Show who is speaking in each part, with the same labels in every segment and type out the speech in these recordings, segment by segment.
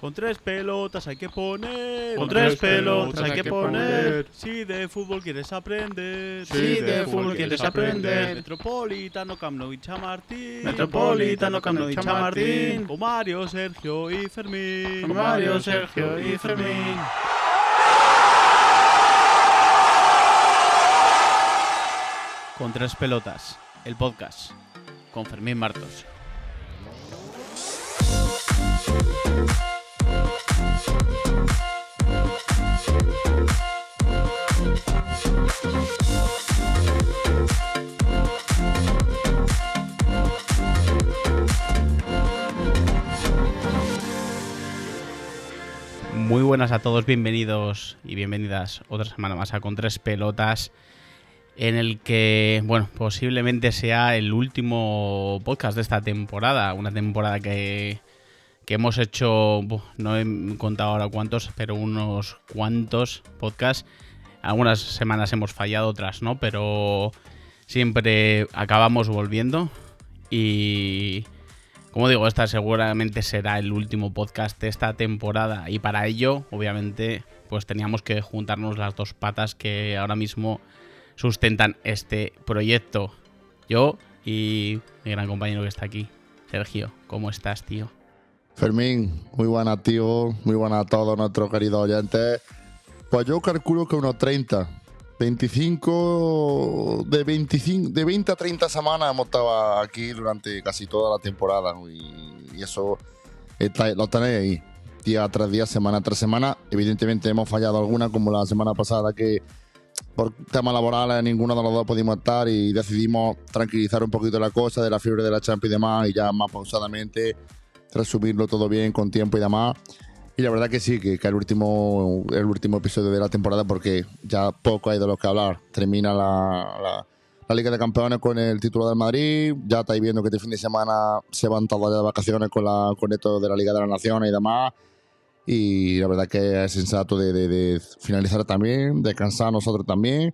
Speaker 1: Con tres pelotas hay que poner.
Speaker 2: Con tres pelotas hay que poner.
Speaker 1: Si de fútbol quieres aprender.
Speaker 2: Si de fútbol quieres aprender.
Speaker 1: Metropolitano, Camp Nou y Chamartín.
Speaker 2: Metropolitano, Camp Nou y Chamartín.
Speaker 1: Con Mario, Sergio y Fermín.
Speaker 2: Con Mario, Sergio y Fermín.
Speaker 1: Con tres pelotas, el podcast. Con Fermín Martos. Muy buenas a todos, bienvenidos y bienvenidas otra semana más a Con Tres Pelotas, en el que, bueno, posiblemente sea el último podcast de esta temporada, una temporada que, que hemos hecho, no he contado ahora cuántos, pero unos cuantos podcasts. Algunas semanas hemos fallado, otras no, pero siempre acabamos volviendo y... Como digo, esta seguramente será el último podcast de esta temporada y para ello, obviamente, pues teníamos que juntarnos las dos patas que ahora mismo sustentan este proyecto. Yo y mi gran compañero que está aquí, Sergio. ¿Cómo estás, tío?
Speaker 3: Fermín, muy buena, tío. Muy buena a todos nuestros queridos oyentes. Pues yo calculo que unos 30. 25 de 25 de 20 a 30 semanas hemos estado aquí durante casi toda la temporada y, eso lo tenéis ahí día tras día semana tras semana evidentemente hemos fallado alguna como la semana pasada que por temas laborales ninguno de los dos pudimos estar y decidimos tranquilizar un poquito la cosa de la fiebre de la Champions y demás y ya más pausadamente resumirlo todo bien con tiempo y demás y la verdad que sí, que, que el, último, el último episodio de la temporada, porque ya poco hay de lo que hablar. Termina la, la- la Liga de Campeones con el título del Madrid. Ya estáis viendo que este fin de semana se van todos de vacaciones con, la, con esto de la Liga de las Naciones y demás. Y la verdad que es sensato de, de- de finalizar también, descansar nosotros también.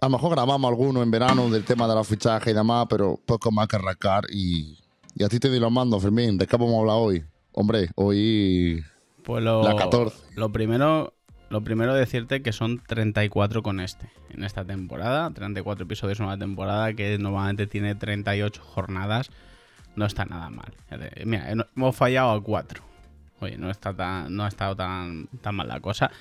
Speaker 3: A lo mejor grabamos alguno en verano del tema de los fichajes y demás, pero poco más que arrancar. Y, y a ti te doy los mandos, Fermín. ¿De qué vamos a hablar hoy? Hombre, hoy
Speaker 1: Pues lo,
Speaker 3: La 14.
Speaker 1: Lo primero, lo primero decirte que son 34 con este, en esta temporada. 34 episodios en una temporada que normalmente tiene 38 jornadas. No está nada mal. Mira, eh, hemos fallado a 4. Oye, no, está tan, no ha estado tan, tan mal la cosa.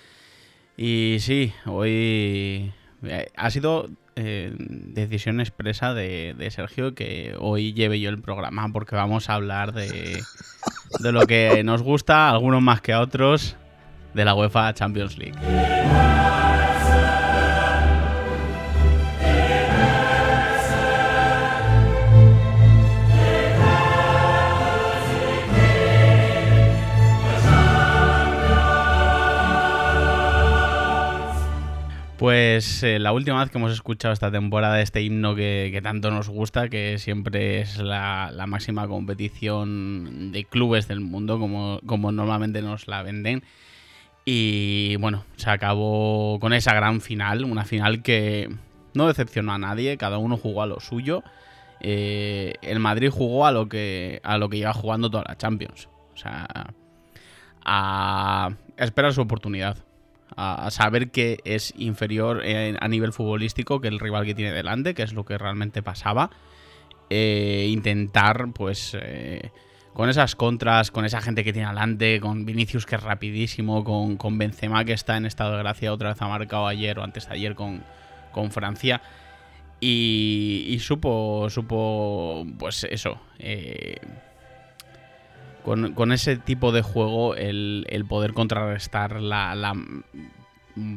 Speaker 1: Y sí, hoy eh, ha sido eh, decisión expresa de, de Sergio que hoy lleve yo el programa porque vamos a hablar de, de lo que nos gusta, algunos más que a otros, de la UEFA Champions League. Pues eh, la última vez que hemos escuchado esta temporada este himno que, tanto nos gusta, que siempre es la, máxima competición de clubes del mundo, como, normalmente nos la venden. Y bueno, se acabó con esa gran final, una final que no decepcionó a nadie, cada uno jugó a lo suyo. Eh, el Madrid jugó a lo que a lo que jugando toda la Champions. O sea, a esperar su oportunidad a saber que es inferior en- a nivel futbolístico que el rival que tiene delante, que es lo que realmente pasaba. Eh, intentar, pues, eh, con esas contras, con esa gente que tiene delante, con Vinicius que es rapidísimo, con, con Benzema que está en estado de gracia, otra vez ha marcado ayer o antes de ayer con, con Francia. Y, supo, supo, pues eso, eh, con, ese tipo de juego el, poder contrarrestar la,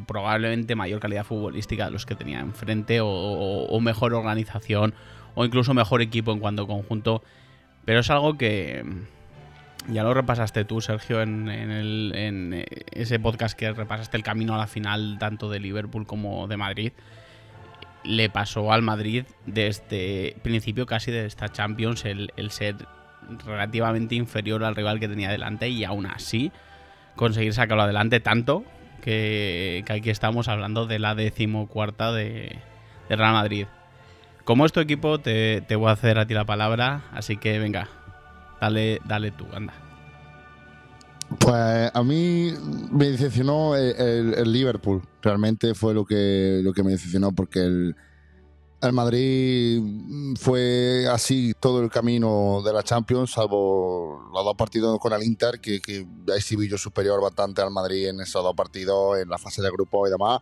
Speaker 1: probablemente mayor calidad futbolística de los que tenía enfrente o, mejor organización o incluso mejor equipo en cuanto a conjunto. Pero es algo que mm, ya lo repasaste tú, Sergio, en, en el- en, ese podcast que repasaste el camino a la final tanto de Liverpool como de Madrid. Le pasó al Madrid desde principio casi de esta Champions el ser relativamente inferior al rival que tenía delante y aún así conseguir sacarlo adelante tanto que, que aquí estamos hablando de la decimocuarta de, Real Madrid. Como es tu equipo, te, te voy a hacer a ti la palabra, así que venga, dale, dale tú, anda.
Speaker 3: Pues a mí me decepcionó el, el- el Liverpool. Realmente fue lo que, lo que me decepcionó porque el, el Madrid fue así todo el camino de la Champions, salvo los dos partidos con el Inter, que, que ahí sí vi yo superior bastante al Madrid en esos dos partidos, en la fase de grupo y demás.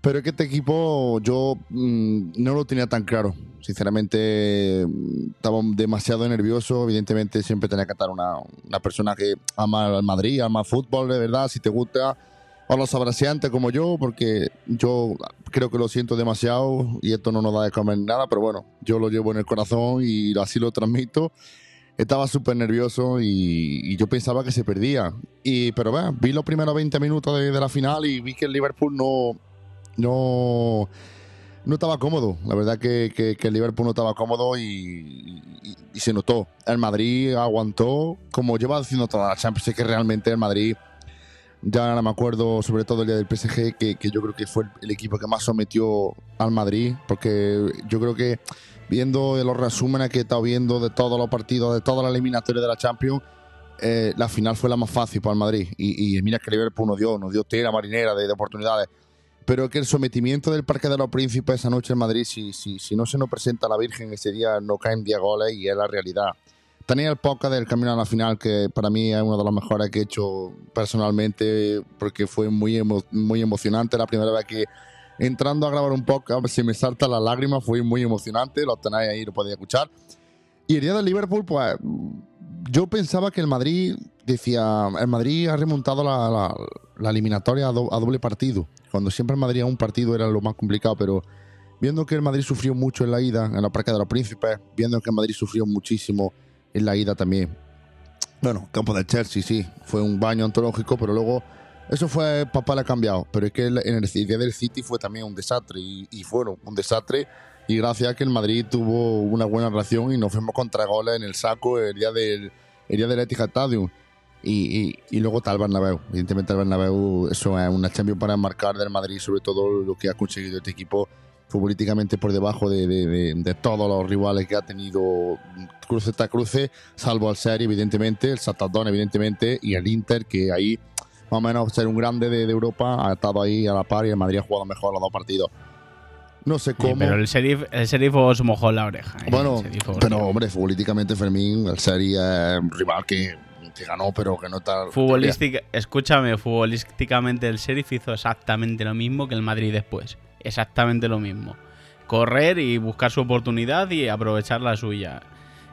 Speaker 3: Pero es que este equipo yo mm, no lo tenía tan claro. Sinceramente, mm, estaba demasiado nervioso. Evidentemente, siempre tenía que estar una, una persona que ama al Madrid, ama el fútbol, de verdad, si te gusta. O los abraciantes como yo, porque yo creo que lo siento demasiado y esto no nos da de comer nada, pero bueno, yo lo llevo en el corazón y así lo transmito. Estaba súper nervioso y, yo pensaba que se perdía. Y, pero bueno, vi los primeros 20 minutos de, la final y vi que el Liverpool no, no, no estaba cómodo. La verdad que, el Liverpool no estaba cómodo y, se notó. El Madrid aguantó, como lleva haciendo toda la Champions, que realmente el Madrid, ya no me acuerdo, sobre todo el día del PSG, que, que yo creo que fue el, equipo que más sometió al Madrid, porque yo creo que viendo los resúmenes que he estado viendo de todos los partidos, de toda la eliminatoria de la Champions, eh, la final fue la más fácil para el Madrid. Y, y mira que Liverpool nos dio, nos dio tela marinera de, de oportunidades. Pero que el sometimiento del Parque de los Príncipes esa noche en Madrid, si, si, si no se nos presenta la Virgen ese día, no caen 10 goles y es la realidad. Tenía el podcast del Camino a la Final, que para mí es uno de los mejores que he hecho personalmente, porque fue muy, emo- muy emocionante. La primera vez que entrando a grabar un podcast se me salta la lágrima, fue muy emocionante. Lo tenéis ahí, lo podéis escuchar. Y el día del Liverpool, pues yo pensaba que el Madrid, decía, el Madrid ha remontado la, la- la eliminatoria a, do- a doble partido. Cuando siempre el Madrid a un partido era lo más complicado, pero viendo que el Madrid sufrió mucho en la ida, en la Parque de los Príncipes, viendo que el Madrid sufrió muchísimo en la ida también. Bueno, campo del Chelsea, sí, fue un baño antológico, pero luego eso fue, papá le ha cambiado. Pero es que en el día del City fue también un desastre y, y fueron un desastre. Y gracias a que el Madrid tuvo una buena reacción y nos fuimos contra goles en el saco el día del, el día del Etihad Stadium. Y, y, y luego el Bernabéu. Evidentemente el Bernabéu, eso es una Champions para marcar del Madrid, sobre todo lo que ha conseguido este equipo futbolísticamente por debajo de, de- de- de todos los rivales que ha tenido cruce tras cruce, salvo al Serie, evidentemente, el Satadón, evidentemente, y el Inter, que ahí, más o menos, ser un grande de, Europa, ha estado ahí a la par y el Madrid ha jugado mejor los dos partidos. No sé
Speaker 1: Sí,
Speaker 3: cómo.
Speaker 1: pero el sheriff, el sheriff os mojó la oreja. ¿eh?
Speaker 3: Bueno, pero hombre, futbolísticamente Fermín, el Serie es un rival que, que ganó, pero que no está.
Speaker 1: Futbolística, escúchame, futbolísticamente el Sheriff hizo exactamente lo mismo que el Madrid después. Exactamente lo mismo. Correr y buscar su oportunidad y aprovechar la suya.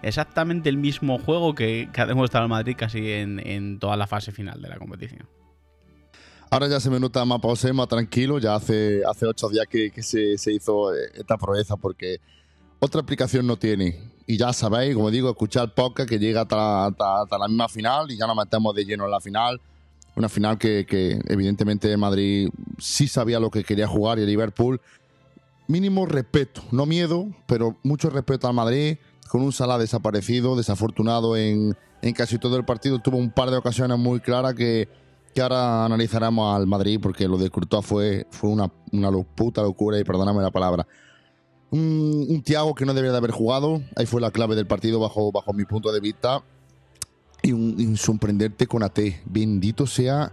Speaker 1: Exactamente el mismo juego que, ha demostrado el Madrid casi en, en toda la fase final de la competición.
Speaker 3: Ahora ya se me nota más pausé, más tranquilo. Ya hace, hace ocho días que, que se, se hizo eh, esta proeza porque otra aplicación no tiene. Y ya sabéis, como digo, escuchar podcast que llega hasta, hasta- hasta la misma final y ya nos metemos de lleno en la final. Una final que, evidentemente Madrid sí sabía lo que quería jugar y el Liverpool. Mínimo respeto, no miedo, pero mucho respeto al Madrid. Con un Salah desaparecido, desafortunado en, en casi todo el partido. Tuvo un par de ocasiones muy claras que, que ahora analizaremos al Madrid porque lo de Courtois fue, fue una, una puta locura y perdóname la palabra. Un, un Thiago que no debería de haber jugado, ahí fue la clave del partido bajo, bajo mi punto de vista. Y un, y un sorprenderte con AT. Bendito sea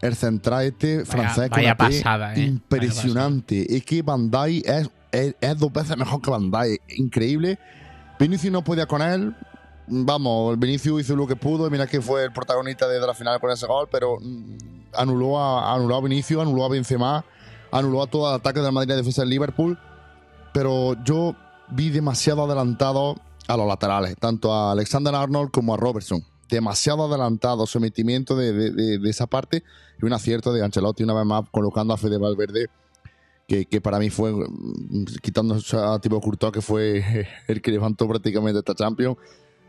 Speaker 3: el central este francés con
Speaker 1: vaya
Speaker 3: AT.
Speaker 1: pasada, eh.
Speaker 3: Impresionante. Es que Bandai es, es, es dos veces mejor que Bandai. Increíble. Vinicius no podía con él. Vamos, el Vinicius hizo lo que pudo. y Mira que fue el protagonista de la final con ese gol, pero mm, anuló a, anuló a Vinicius, anuló a Benzema, anuló a todo el ataque de la Madrid defensa del Liverpool. Pero yo vi demasiado adelantado a los laterales, tanto a Alexander Arnold como a Robertson. Demasiado adelantado, sometimiento de, de- de- esa parte y un acierto de Ancelotti una vez más colocando a Fede Valverde, que, que para mí fue, mm, quitando a Thibaut Courtois, que fue el que levantó prácticamente esta Champions,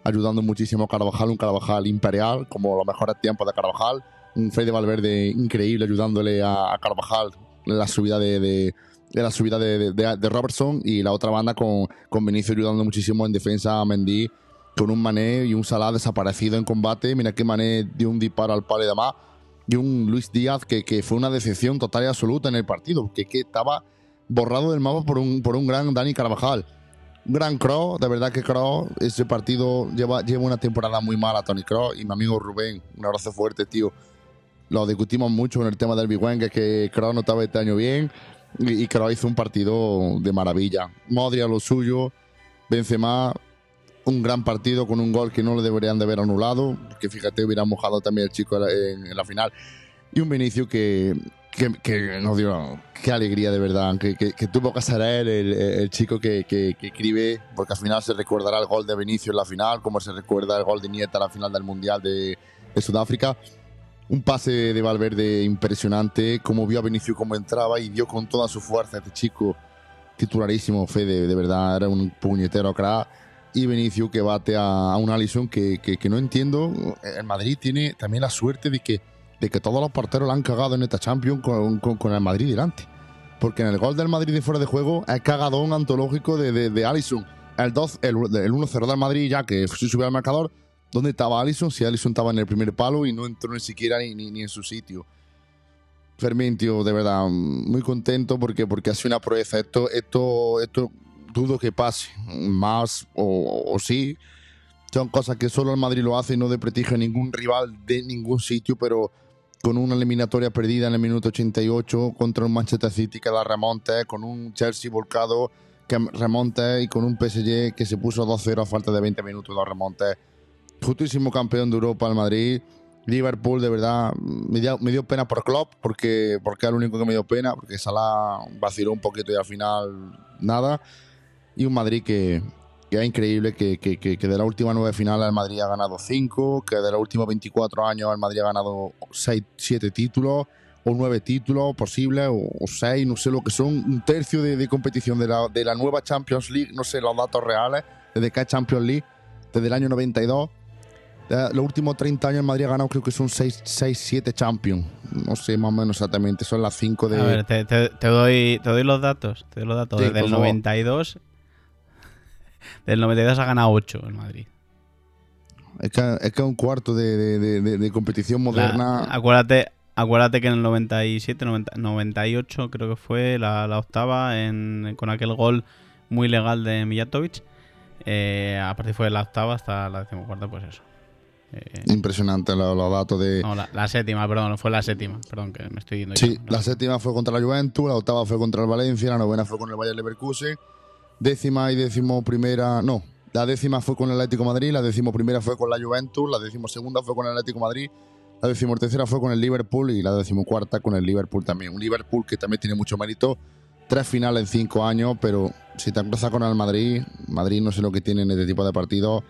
Speaker 3: ayudando muchísimo a Carvajal, un Carvajal imperial, como los mejores tiempos de Carvajal, un Fede Valverde increíble ayudándole a, a Carvajal en la subida de, de- la subida de, de- Robertson y la otra banda con, con ayudando muchísimo en defensa a Mendy con un Mané y un Salah desaparecido en combate. Mira que Mané dio un disparo al palo y demás. Y un Luis Díaz que, que fue una decepción total y absoluta en el partido, que, que estaba borrado del mapa por un, por un gran Dani Carvajal. gran Cross, de verdad que Cross, ese partido lleva, lleva una temporada muy mala Tony Cross y mi amigo Rubén, un abrazo fuerte, tío. Lo discutimos mucho en el tema del Big Wang, que Cross no estaba este año bien y, y hizo un partido de maravilla. Modri a lo suyo, Benzema, un gran partido con un gol que no le deberían de haber anulado, que fíjate, hubiera mojado también el chico en, en la final. Y un Vinicio que, que, que nos dio qué alegría de verdad, que, que, que tuvo que ser él, el, el chico que, escribe, porque al final se recordará el gol de Vinicio en la final, como se recuerda el gol de Nieta en la final del Mundial de, de Sudáfrica. Un pase de Valverde impresionante, como vio a Vinicio cómo entraba y dio con toda su fuerza este chico titularísimo, Fede, de verdad, era un puñetero crack. Y Vinicio que bate a, un Alisson que, que, que no entiendo. El Madrid tiene también la suerte de que de que todos los porteros la han cagado en esta Champions con, con, con, el Madrid delante. Porque en el gol del Madrid de fuera de juego es cagadón antológico de, de, Alisson. El, 2, el, el 1-0 del Madrid, ya que se subió al marcador, ¿dónde estaba Alisson? Si Alisson estaba en el primer palo y no entró ni siquiera ni, ni, ni en su sitio. Fermín, tío, de verdad, muy contento porque, porque ha sido una proeza. Esto, esto, esto dudo que pase más o, o sí. Son cosas que solo el Madrid lo hace y no de prestigio a ningún rival de ningún sitio, pero con una eliminatoria perdida en el minuto 88 contra un Manchester City que la remonte, con un Chelsea volcado que remonte y con un PSG que se puso 2-0 a falta de 20 minutos de remonte. Justísimo campeón de Europa el Madrid. Liverpool, de verdad, me dio, me dio pena por Klopp, porque, porque era el único que me dio pena, porque Salah vaciló un poquito y al final nada. Y un Madrid que, que es increíble, que, que, que, de la última nueve finales el Madrid ha ganado cinco, que de los últimos 24 años el Madrid ha ganado seis, siete títulos, o nueve títulos posibles, o, o seis, no sé lo que son, un tercio de, de competición de la, de la nueva Champions League, no sé los datos reales, desde que es Champions League, desde el año 92. De los últimos 30 años el Madrid ha ganado creo que son 6, 6 7 Champions. No sé más o menos exactamente, son las 5 de...
Speaker 1: A ver, te, te, te, doy, te doy los datos. Te doy los datos.
Speaker 3: Sí,
Speaker 1: Desde el 92 del 92 ha ganado 8 el Madrid.
Speaker 3: Es que es que un cuarto de, de, de, de competición moderna.
Speaker 1: La, acuérdate, acuérdate que en el 97, 90, 98 creo que fue la, la octava en, con aquel gol muy legal de Mijatovic. Eh, a partir fue la octava hasta la decimocuarta, pues eso.
Speaker 3: Eh, Impresionante los, los, datos de.
Speaker 1: No, la, la, séptima, perdón, fue la séptima. Perdón, que me estoy yendo.
Speaker 3: Sí,
Speaker 1: yo,
Speaker 3: la séptima fue contra la Juventus, la octava fue contra el Valencia, la novena fue con el Bayern Leverkusen décima y décimo primera, no, la décima fue con el Atlético Madrid, la décimo primera fue con la Juventus, la décimo segunda fue con el Atlético Madrid, la décimo tercera fue con el Liverpool y la décimo cuarta con el Liverpool también. Un Liverpool que también tiene mucho mérito, tres finales en cinco años, pero si te empiezas con el Madrid, Madrid no sé lo que tiene en este tipo de partidos,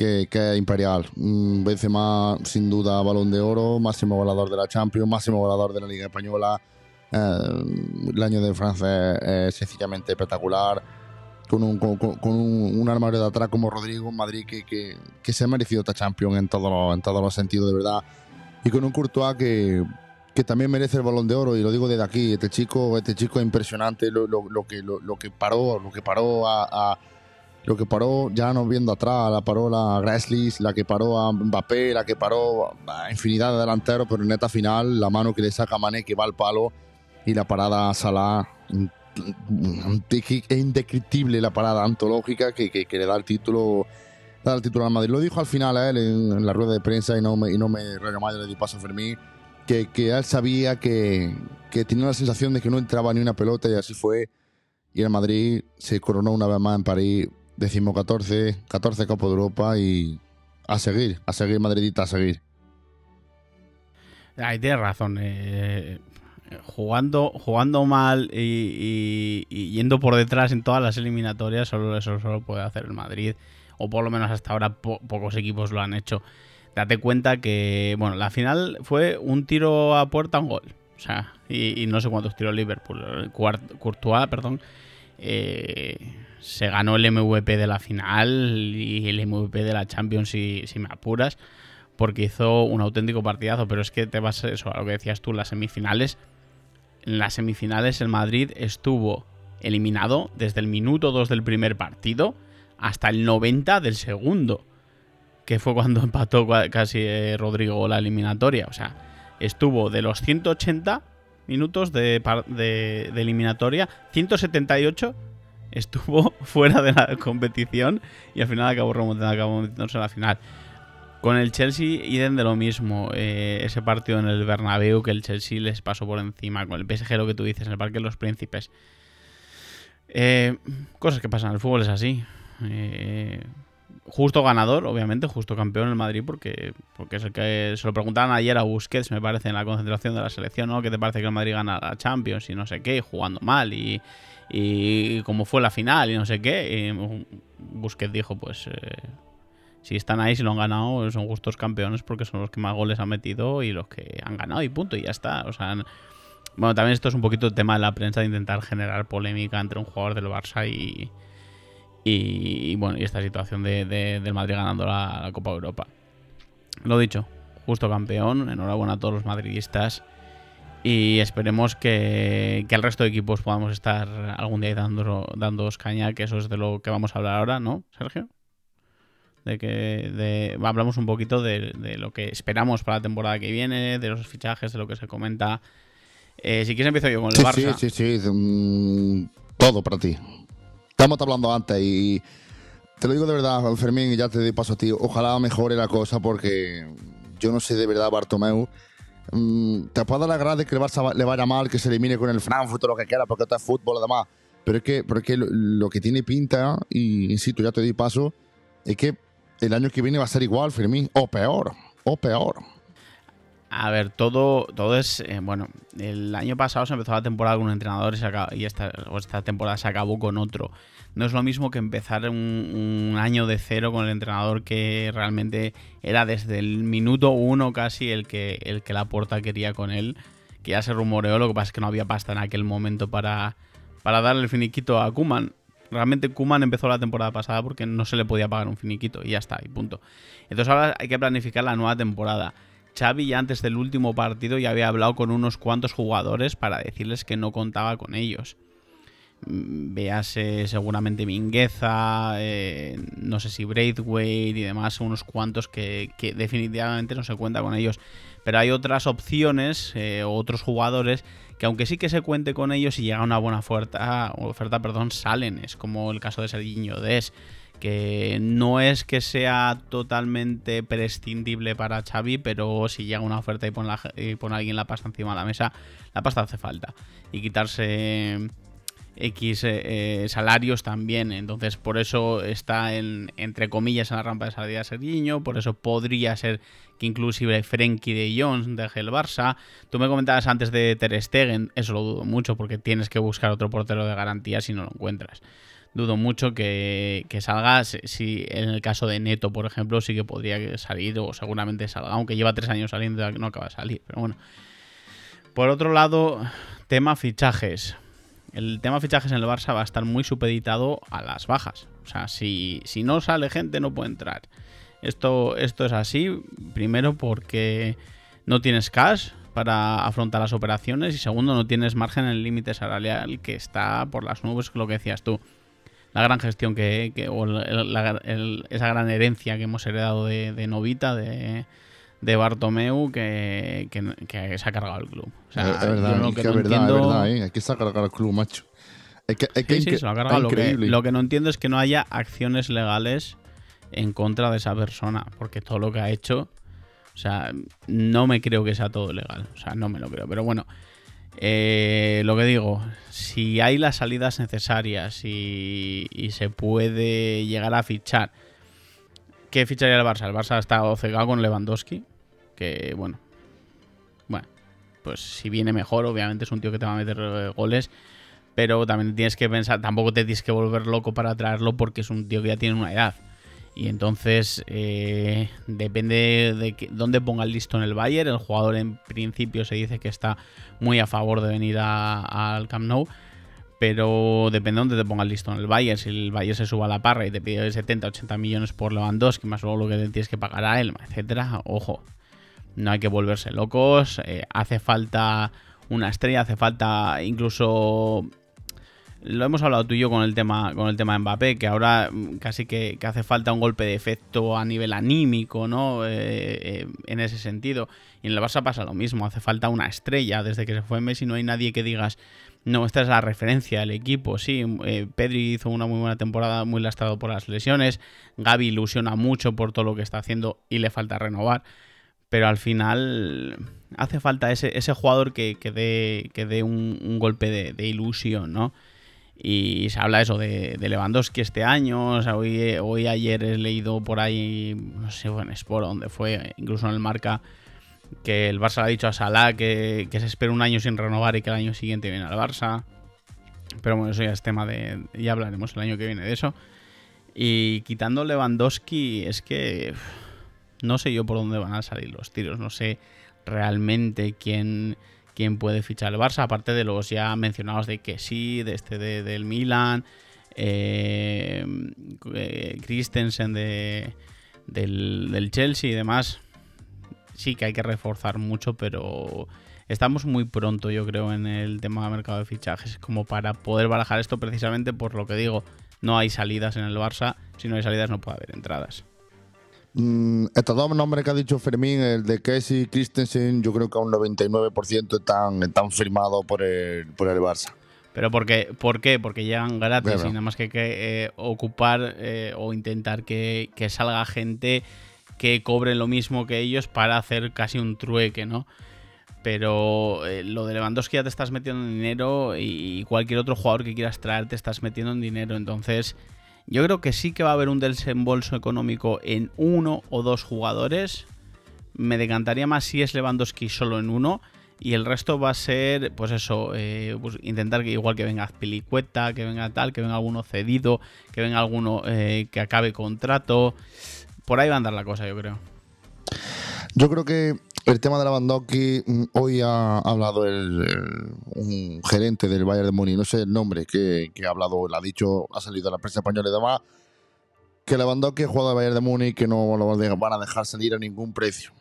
Speaker 3: que, que es imperial. Mm, Benzema sin duda balón de oro, máximo volador de la Champions, máximo volador de la Liga Española. Eh, el año de Francia es sencillamente espectacular con un, armario de atrás como Rodrigo en Madrid que, que, se ha merecido esta Champions en todos los, en todos sentidos, de verdad. Y con un Courtois que, que también merece el balón de oro, y lo digo desde aquí. Este chico, este chico es impresionante lo, lo, que, lo, que paró, lo que paró a lo que paró, ya no viendo atrás, la paró la Gressly, la que paró a Mbappé, la que paró a infinidad de delanteros, pero en neta final, la mano que le saca a Mané que va al palo y la parada a Salah es indescriptible la parada antológica que, que, le da el título da el título al Madrid. Lo dijo al final a él en, la rueda de prensa y no me, y no me más, le di paso a Fermín, que, que él sabía que, que tenía la sensación de que no entraba ni una pelota y así fue. Y el Madrid se coronó una vez más en París, decimos 14, 14 Copa de Europa y a seguir, a seguir Madridita, a seguir.
Speaker 1: Ahí tienes razón. Eh, jugando, jugando mal y, y, yendo por detrás en todas las eliminatorias, solo eso solo puede hacer el Madrid. O por lo menos hasta ahora po pocos equipos lo han hecho. Date cuenta que, bueno, la final fue un tiro a puerta, un gol. O sea, y, no sé cuántos tiró Liverpool. Courtois, perdón. Eh, se ganó el MVP de la final y el MVP de la Champions, si, me apuras. Porque hizo un auténtico partidazo. Pero es que te vas eso, a lo que decías tú, las semifinales en las semifinales el Madrid estuvo eliminado desde el minuto 2 del primer partido hasta el 90 del segundo, que fue cuando empató casi eh, Rodrigo la eliminatoria. O sea, estuvo de los 180 minutos de, de, de eliminatoria, 178 estuvo fuera de la competición y al final acabó remontando, acabó metiéndose a la final. Con el Chelsea, idem de lo mismo. Eh, ese partido en el Bernabéu que el Chelsea les pasó por encima. Con el PSG, lo que tú dices, en el Parque de los Príncipes. Eh, cosas que pasan, el fútbol es así. Eh, justo ganador, obviamente, justo campeón el Madrid, porque, porque es el que se lo preguntaban ayer a Busquets, me parece, en la concentración de la selección, ¿no? ¿Qué te parece que el Madrid gana la Champions y no sé qué, jugando mal y, y cómo fue la final y no sé qué? Busquets dijo, pues si están ahí, si lo han ganado, son justos campeones porque son los que más goles han metido y los que han ganado y punto, y ya está. O sea, bueno, también esto es un poquito el tema de la prensa de intentar generar polémica entre un jugador del Barça y, y, bueno, y esta situación de, del Madrid ganando la, Copa Europa. Lo dicho, justo campeón, enhorabuena a todos los madridistas y esperemos que, que el resto de equipos podamos estar algún día dando, dándoos caña, que eso es de lo que vamos a hablar ahora, ¿no, Sergio? de que de, hablamos un poquito de, lo que esperamos para la temporada que viene, de los fichajes, de lo que se comenta. Eh, si quieres empiezo yo con el Barça.
Speaker 3: Sí, sí, sí, mm, todo para ti. Estamos hablando antes y te lo digo de verdad, Fermín, y ya te doy paso a ti. Ojalá mejore la cosa porque yo no sé de verdad, Bartomeu. Mm, te puedo dar la gracia de que el Barça le vaya mal, que se elimine con el Frankfurt o lo que quiera, porque esto es fútbol además. Pero es que, pero lo, lo, que tiene pinta, y insisto, ya te doy paso, es que el año que viene va a ser igual, Fermín, o peor, o peor.
Speaker 1: A ver, todo, todo es. Eh, bueno, el año pasado se empezó la temporada con un entrenador y, esta, temporada se acabó con otro. No es lo mismo que empezar un, año de cero con el entrenador que realmente era desde el minuto uno casi el que, el que la puerta quería con él. Que ya se rumoreó, lo que pasa es que no había pasta en aquel momento para, para darle el finiquito a Kuman. Realmente Kuman empezó la temporada pasada porque no se le podía pagar un finiquito y ya está, y punto. Entonces ahora hay que planificar la nueva temporada. Xavi ya antes del último partido ya había hablado con unos cuantos jugadores para decirles que no contaba con ellos. Mm, véase seguramente Mingueza, eh, no sé si Braithwaite y demás, unos cuantos que, definitivamente no se cuenta con ellos. Pero hay otras opciones, eh, otros jugadores que aunque sí que se cuente con ellos y llega una buena oferta, oferta perdón, salen. Es como el caso de Serginho Des, que no es que sea totalmente prescindible para Xavi, pero si llega una oferta y pone, y pone a alguien la pasta encima de la mesa, la pasta hace falta. Y quitarse X eh, eh, salarios también. Entonces, por eso está en, entre comillas en la rampa de salida Serginho. Por eso podría ser que inclusive Frenkie de Jones deje el Barça. Tú me comentabas antes de Ter Stegen, eso lo dudo mucho porque tienes que buscar otro portero de garantía si no lo encuentras. Dudo mucho que, que salga, si en el caso de Neto, por ejemplo, sí que podría salir o seguramente salga, aunque lleva tres años saliendo, no acaba de salir, pero bueno. Por otro lado, tema fichajes el tema fichajes en el Barça va a estar muy supeditado a las bajas. O sea, si, si no sale gente, no puede entrar. Esto, esto es así, primero porque no tienes cash para afrontar las operaciones y segundo no tienes margen en el límite salarial que está por las nubes, lo que decías tú. La gran gestión que, o esa gran herencia que hemos heredado de Novita, de, de Bartomeu que, que, se ha cargado el club.
Speaker 3: O sea, es verdad, lo que, no verdad, entiendo... es verdad, ¿eh? que se ha cargado el club, macho. Es que, es
Speaker 1: sí, sí, se lo ha cargado. Lo que, lo que no entiendo es que no haya acciones legales en contra de esa persona, porque todo lo que ha hecho, o sea, no me creo que sea todo legal, o sea, no me lo creo, pero bueno, eh, lo que digo, si hay las salidas necesarias y, se puede llegar a fichar, ¿qué ficharía el Barça? El Barça está cegado con Lewandowski, que bueno, bueno, pues si viene mejor, obviamente es un tío que te va a meter eh, goles, pero también tienes que pensar, tampoco te tienes que volver loco para traerlo porque es un tío que ya tiene una edad. Y entonces eh, depende de dónde ponga el listo en el Bayern. El jugador en principio se dice que está muy a favor de venir al Camp Nou. Pero depende de dónde te ponga el listo en el Bayern. Si el Bayern se suba a la parra y te pide 70, 80 millones por Lewandowski, más luego lo que tienes que pagar a él, etcétera, ojo, no hay que volverse locos, eh, hace falta una estrella, hace falta incluso lo hemos hablado tú y yo con el tema con el tema de Mbappé, que ahora mm, casi que, hace falta un golpe de efecto a nivel anímico, ¿no? Eh, eh, en ese sentido. Y en el Barça pasa lo mismo, hace falta una estrella. Desde que se fue Messi no hay nadie que digas, no, esta es la referencia del equipo. Sí, eh, Pedri hizo una muy buena temporada, muy lastrado por las lesiones. Gaby ilusiona mucho por todo lo que está haciendo y le falta renovar. Pero al final hace falta ese, ese jugador que, que dé, que dé un, un golpe de ilusión, ¿no? Y se habla eso de, de Lewandowski este año. O sea, hoy, hoy ayer he leído por ahí, no sé, en Sport, donde fue, incluso en el marca, que el Barça le ha dicho a Salah que, se espera un año sin renovar y que el año siguiente viene al Barça. Pero bueno, eso ya es tema de. Ya hablaremos el año que viene de eso. Y quitando Lewandowski, es que. No sé yo por dónde van a salir los tiros. No sé realmente quién, quién puede fichar el Barça. Aparte de los ya mencionados de que sí, de este de- del Milan. eh, eh, Christensen de, del, del Chelsea y demás. Sí que hay que reforzar mucho, pero estamos muy pronto, yo creo, en el tema de mercado de fichajes, como para poder barajar esto precisamente por lo que digo. No hay salidas en el Barça, si no hay salidas no puede haber entradas.
Speaker 3: Mm, estos dos nombres que ha dicho Fermín, el de Kessie y Christensen, yo creo que a un 99% están, están firmados por el, por el Barça.
Speaker 1: Pero porque, ¿por qué? Porque llegan gratis
Speaker 3: Claro.
Speaker 1: y nada más que eh, ocupar eh, o intentar que, que salga gente que cobre lo mismo que ellos para hacer casi un trueque, ¿no? Pero eh, lo de Lewandowski ya te estás metiendo en dinero y cualquier otro jugador que quieras traer te estás metiendo en dinero. Entonces, yo creo que sí que va a haber un desembolso económico en uno o dos jugadores. Me decantaría más si es Lewandowski solo en uno. Y el resto va a ser, pues eso, eh, pues intentar que igual que venga Azpilicueta, que venga tal, que venga alguno cedido, que venga alguno eh, que acabe contrato. Por ahí va a andar la cosa, yo creo.
Speaker 3: Yo creo que el tema de Lewandowski, mm, hoy ha hablado el, el- un gerente del Bayern de Múnich, no sé el nombre, que, que ha hablado, ha dicho, ha salido a la prensa española y demás, que Lewandowski es jugador del Bayern de Múnich que no lo van a dejar salir a ningún precio.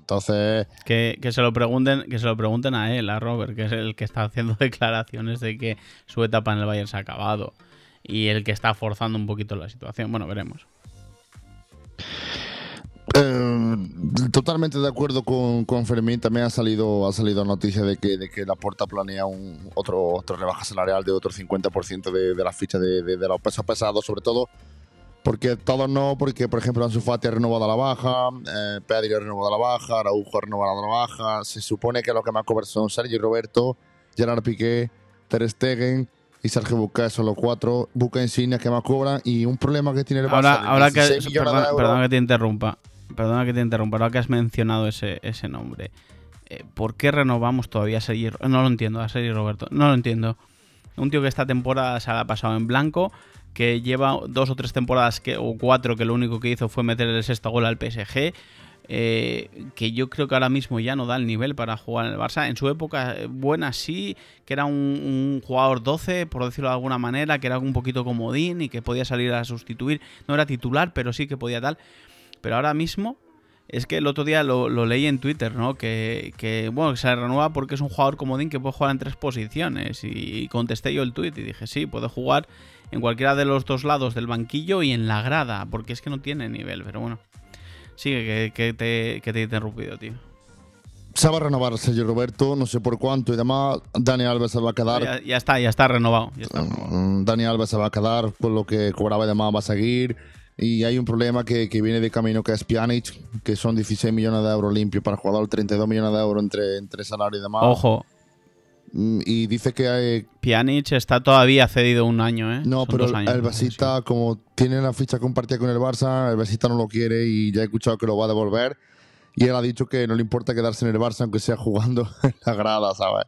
Speaker 3: Entonces,
Speaker 1: Que, que se lo pregunten, que se lo pregunten a él, a Robert, que es el que está haciendo declaraciones de que su etapa en el Bayern se ha acabado. Y el que está forzando un poquito la situación. Bueno, veremos.
Speaker 3: Eh, totalmente de acuerdo con, con Fermín. También ha salido ha salido noticia de que, de que la puerta planea un, otro, otro rebaja salarial de otro 50% de, de la ficha de, de, de los pesos pesados, sobre todo porque todos no, porque por ejemplo Ansu Fati ha renovado a la baja, eh, Pedri ha renovado a la baja, Araujo ha renovado a la baja. Se supone que los que más cobran son Sergio Roberto, Gerard Piqué, Ter Stegen y Sergio Busquets, son los cuatro buques insignias que más cobran. Y un problema que tiene el Barça
Speaker 1: Ahora, ahora que.
Speaker 3: 16 millones
Speaker 1: Perdona,
Speaker 3: de euros-
Speaker 1: perdona que te interrumpa. Perdona que te interrumpa. Ahora que has mencionado ese, ese nombre. eh, ¿Por qué renovamos todavía a Sergi No lo entiendo, a Sergi Roberto. No lo entiendo. Un tío que esta temporada se ha pasado en blanco. Que lleva dos o tres temporadas que, o cuatro que lo único que hizo fue meter el sexto gol al PSG. eh, que yo creo que ahora mismo ya no da el nivel para jugar en el Barça. En su época eh, buena sí, que era un, un jugador 12, por decirlo de alguna manera, que era un poquito comodín y que podía salir a sustituir. No era titular, pero sí que podía tal. Pero ahora mismo, es que el otro día lo, lo leí en Twitter, ¿no? Que, que, bueno, se renueva porque es un jugador comodín que puede jugar en tres posiciones. Y, contesté yo el tweet y dije, sí, puede jugar en cualquiera de los dos lados del banquillo y en la grada, porque es que no tiene nivel, pero bueno. Sigue, que, que te, que te he interrumpido, tío.
Speaker 3: Se va a renovar Sergio Roberto, no sé por cuánto y demás. Dani Alves se va a quedar.
Speaker 1: Ya, ya está, ya está renovado. Ya está renovado.
Speaker 3: Mm, Dani Alves se va a quedar con lo que cobraba y demás, va a seguir. Y hay un problema que, que viene de camino que es Pjanic, que son 16 millones de euros limpios para el jugador, 32 millones de euros entre, entre salario y demás.
Speaker 1: Ojo,
Speaker 3: Mm, Y dice que hay,
Speaker 1: Pjanic está todavía cedido un año, ¿eh?
Speaker 3: no,
Speaker 1: Son
Speaker 3: pero
Speaker 1: años,
Speaker 3: el. Basista, como tiene la ficha compartida con el Barça, el Basista no lo quiere y ya he escuchado que lo va a devolver. Y él ha dicho que no le importa quedarse en el Barça, aunque sea jugando en la grada, ¿sabes?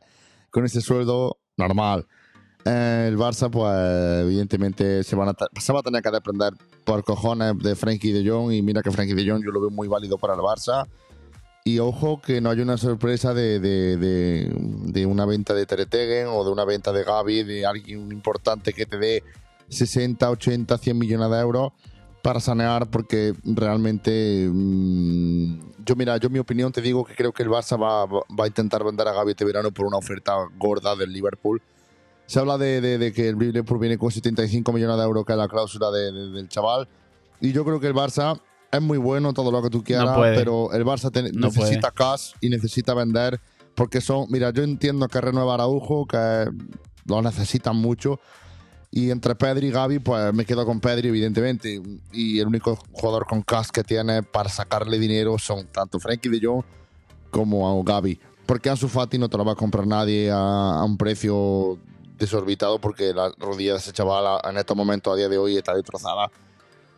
Speaker 3: Con ese sueldo normal. Eh, el Barça, pues, evidentemente, se, van a se va a tener que desprender por cojones de Frankie de Jong. Y mira que Frankie de Jong yo lo veo muy válido para el Barça. Y ojo que no hay una sorpresa de, de, de, de una venta de Ter Stegen o de una venta de Gaby, de alguien importante que te dé 60, 80, 100 millones de euros para sanear, porque realmente mm, yo, mira, yo mi opinión te digo que creo que el Barça va- va a intentar vender a Gaby este verano por una oferta gorda del Liverpool. Se habla de, de- de que el Liverpool viene con 75 millones de euros, que es la cláusula de- de- del chaval. Y yo creo que el Barça es muy bueno, todo lo que tú quieras,
Speaker 1: puede.
Speaker 3: pero el Barça te-
Speaker 1: No
Speaker 3: necesita cash y necesita vender. Porque son, mira, yo entiendo que renueva Araujo, que lo necesitan mucho. Y entre Pedri y Gaby, pues me quedo con Pedri, evidentemente. Y el único jugador con cash que tiene para sacarle dinero son tanto Frankie de Jong como Gaby. Porque Ansu Fati no te lo va a comprar nadie a, a un precio desorbitado porque la rodilla de ese chaval en estos momentos, a día de hoy, está destrozada.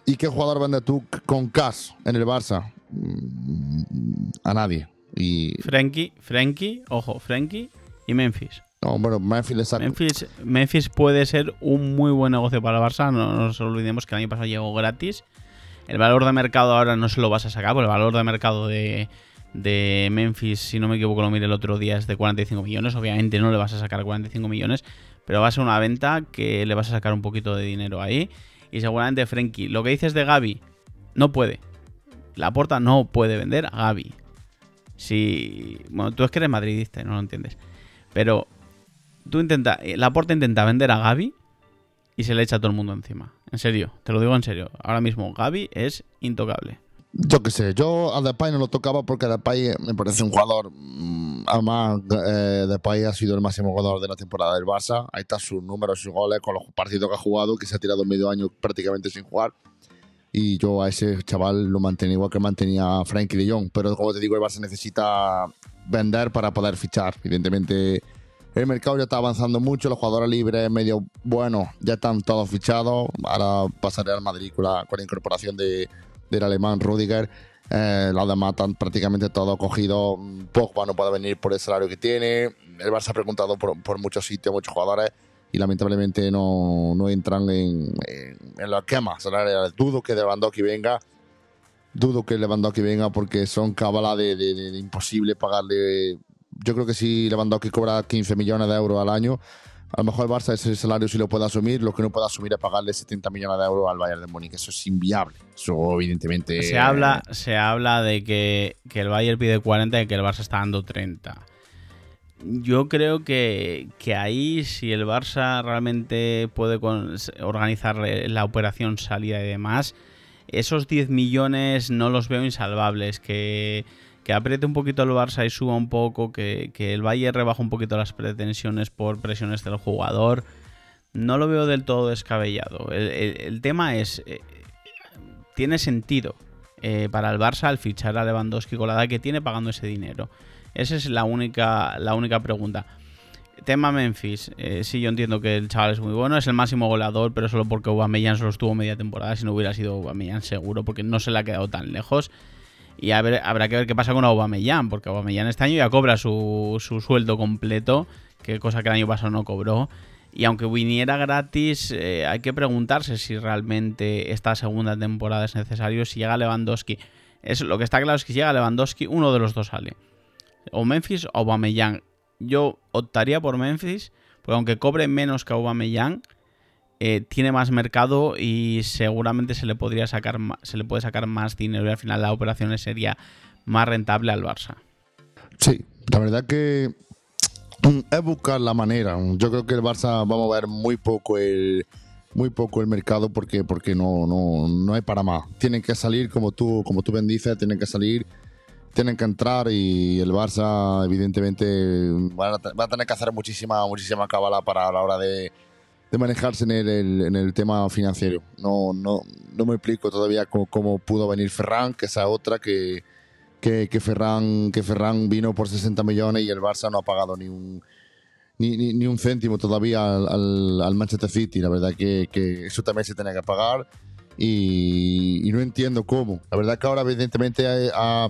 Speaker 3: ¿Y qué jugador vende tú con cash en el Barça? Mm, A nadie. Y
Speaker 1: Frenkie, Frenkie, ojo, Frenkie y Memphis.
Speaker 3: no, bueno, Memphis le saca.
Speaker 1: Memphis, Memphis puede ser un muy buen negocio para el Barça. No nos olvidemos que el año pasado llegó gratis. El valor de mercado ahora no se lo vas a sacar, porque el valor de mercado de, de Memphis, si no me equivoco, lo miré el otro día, es de 45 millones. Obviamente no le vas a sacar 45 millones, pero va a ser una venta que le vas a sacar un poquito de dinero ahí. Y seguramente Frenkie, lo que dices de Gaby, no puede. La porta no puede vender a Gaby. Si. Bueno, tú es que eres madridista y no lo entiendes. Pero tú intenta. La porta intenta vender a Gaby y se le echa a todo el mundo encima. En serio, te lo digo en serio. Ahora mismo Gaby es intocable.
Speaker 3: Yo qué sé, yo a Depay no lo tocaba porque Depay me parece un jugador. mm, Además, eh, Depay ha sido el máximo jugador de la temporada del Barça. Ahí está sus números, sus goles con los partidos que ha jugado, que se ha tirado medio año prácticamente sin jugar. Y yo a ese chaval lo mantenía igual que mantenía a Frankie de Jong. Pero como te digo, el Barça necesita vender para poder fichar. Evidentemente, el mercado ya está avanzando mucho. Los jugadores libres, medio buenos, ya están todos fichados. Ahora pasaré al Madrid con la, con la incorporación de, del alemán Rudiger. Eh, demás están prácticamente todos cogidos. Pogba no puede venir por el salario que tiene. El Barça ha preguntado por, por muchos sitios, muchos jugadores y lamentablemente no, no entran en, en, en los esquemas salariales. Dudo que Lewandowski venga. Dudo que Lewandowski venga porque son cábalas de- de- de imposible pagarle. Yo creo que si Lewandowski cobra 15 millones de euros al año, a lo mejor el Barça ese salario sí lo puede asumir. Lo que no puede asumir es pagarle 70 millones de euros al Bayern de Múnich. Eso es inviable. Eso, evidentemente.
Speaker 1: Se habla, se habla de que, que el Bayern pide 40 y que el Barça está dando 30. Yo creo que, que ahí, si el Barça realmente puede con- organizar la operación salida y demás, esos 10 millones no los veo insalvables. Que, que apriete un poquito el Barça y suba un poco, que, que el Bayern rebaja un poquito las pretensiones por presiones del jugador. No lo veo del todo descabellado. El, el- el tema es, eh, tiene sentido eh, para el Barça al fichar a Lewandowski con la edad que tiene pagando ese dinero. Esa es la única, la única pregunta. Tema Memphis. Eh, sí, yo entiendo que el chaval es muy bueno, es el máximo goleador, pero solo porque Aubameyang solo estuvo media temporada. Si no hubiera sido Aubameyang, seguro, porque no se le ha quedado tan lejos. Y habrá que ver qué pasa con Aubameyang, porque Aubameyang este año ya cobra su, su sueldo completo, que cosa que el año pasado no cobró. Y aunque viniera gratis, eh, hay que preguntarse si realmente esta segunda temporada es necesario. Si llega Lewandowski, es, lo que está claro es que si llega Lewandowski, uno de los dos sale. O Memphis o Aubameyang. Yo optaría por Memphis, porque aunque cobre menos que Aubameyang, eh, tiene más mercado y seguramente se le podría sacar se le puede sacar más dinero y al final la operación sería más rentable al Barça.
Speaker 3: Sí, la verdad que es buscar la manera. Yo creo que el Barça va a mover muy poco el muy poco el mercado porque porque no no no hay para más. Tienen que salir como tú como tú bien dices, tienen que salir, tienen que entrar y el Barça evidentemente va a tener que hacer muchísima muchísima cábala para a la hora de, de manejarse en el, en el tema financiero. No no no me explico todavía cómo, pudo venir Ferran, que esa otra que que, Ferran, que Ferran vino por 60 millones y el Barça no ha pagado ni un, ni, ni, ni un céntimo todavía al, al, Manchester City. La verdad que, que eso también se tenía que pagar y, no entiendo cómo. La verdad que ahora evidentemente ha,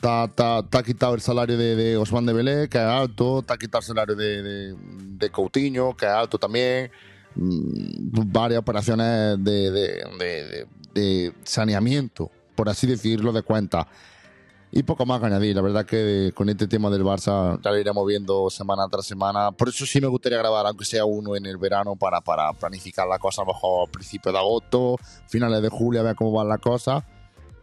Speaker 3: te ha quitado el salario de, de Osman de Belé, que es alto, te ha quitado el salario de, de Coutinho, que es alto también. Mm, varias operaciones de, de, de, de saneamiento, por así decirlo, de cuenta. Y poco más que añadir. La verdad que con este tema del Barça ya lo iremos viendo semana tras semana. Por eso sí me gustaría grabar, aunque sea uno en el verano, para, para planificar la cosa a lo mejor a principios de agosto, finales de julio, a ver cómo van las cosas.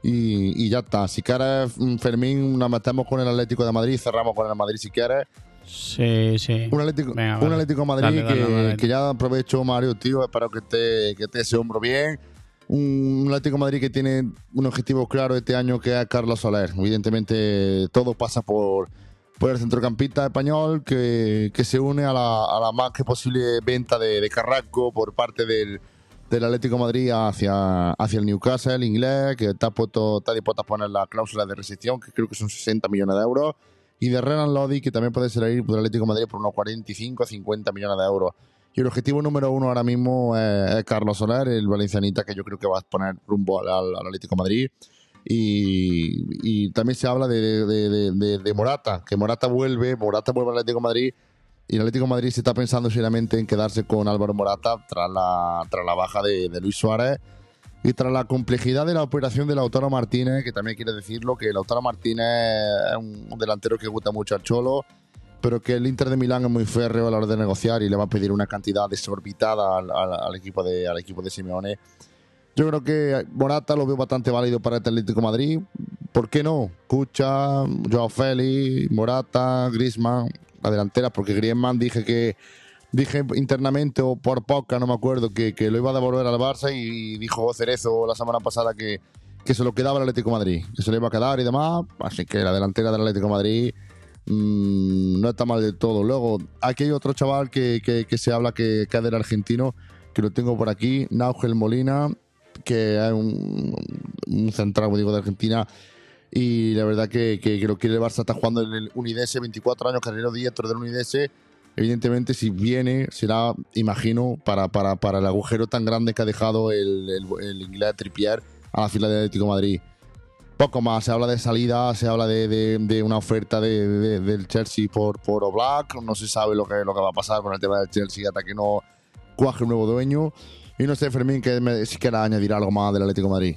Speaker 3: Y, y ya está. Si quieres, mm, Fermín, nos metemos con el Atlético de Madrid, cerramos con el Madrid si quieres.
Speaker 1: Sí, sí.
Speaker 3: Un Atlético,
Speaker 1: Venga,
Speaker 3: un. Atlético Madrid
Speaker 1: Dale, dale,
Speaker 3: que,
Speaker 1: dale.
Speaker 3: que ya aprovecho, Mario, tío. Espero que esté, que esté ese hombro bien. Un Atlético Madrid que tiene un objetivo claro este año que es Carlos Soler. Evidentemente, todo pasa por, Pues el centrocampista español que, que se une a la, a la más que posible venta de, de Carrasco por parte del, del Atlético de Madrid hacia, hacia el Newcastle inglés, que está, puesto, está dispuesto a poner la cláusula de rescisión, que creo que son 60 millones de euros, y de Renan Lodi, que también puede salir del Atlético Madrid por unos 45 o 50 millones de euros. Y el objetivo número uno ahora mismo es, Carlos Soler, el valencianita, que yo creo que va a poner rumbo al, Atlético Madrid. Y, también se habla de, de- Morata, que Morata vuelve, Morata vuelve al Atlético Madrid y el Atlético Madrid se está pensando seriamente en quedarse con Álvaro Morata tras la, tras la baja de Luis Suárez y tras la complejidad de la operación de Lautaro Martínez, que también quiere decirlo, que Lautaro Martínez es un, delantero que gusta mucho al Cholo, pero que el Inter de Milán es muy férreo a la hora de negociar y le va a pedir una cantidad desorbitada al, equipo, de, equipo de Simeone. Yo creo que Morata lo veo bastante válido para este Atlético Madrid. ¿Por qué no? Cucha, Joao Félix, Morata, Griezmann, la delantera, porque Griezmann dije que dije internamente o por poca, no me acuerdo, que, que lo iba a devolver al Barça y dijo Cerezo la semana pasada que, que se lo quedaba el Atlético Madrid, que se le iba a quedar y demás. Así que la delantera del Atlético Madrid mm, no está mal del todo. Luego, aquí hay otro chaval que, que- se habla que, que es del argentino, que lo tengo por aquí, Naugel Molina, que es un, un central, como digo, de Argentina. Y la verdad que, que, lo quiere el Barça, está jugando en el Unidese, 24 años, carrero diestro del Unidese. Evidentemente, si viene, será, imagino, para, para, para el agujero tan grande que ha dejado el, el, el inglés Trippier a la fila del Atlético de Madrid. Poco más, se habla de salida, se habla de, de- de una oferta de, de- del Chelsea por, por Oblak, no se sabe lo que, lo que va a pasar con el tema del Chelsea hasta que no cuaje un nuevo dueño. Y no sé, Fermín, que me, si quiera añadir algo más del Atlético de Madrid.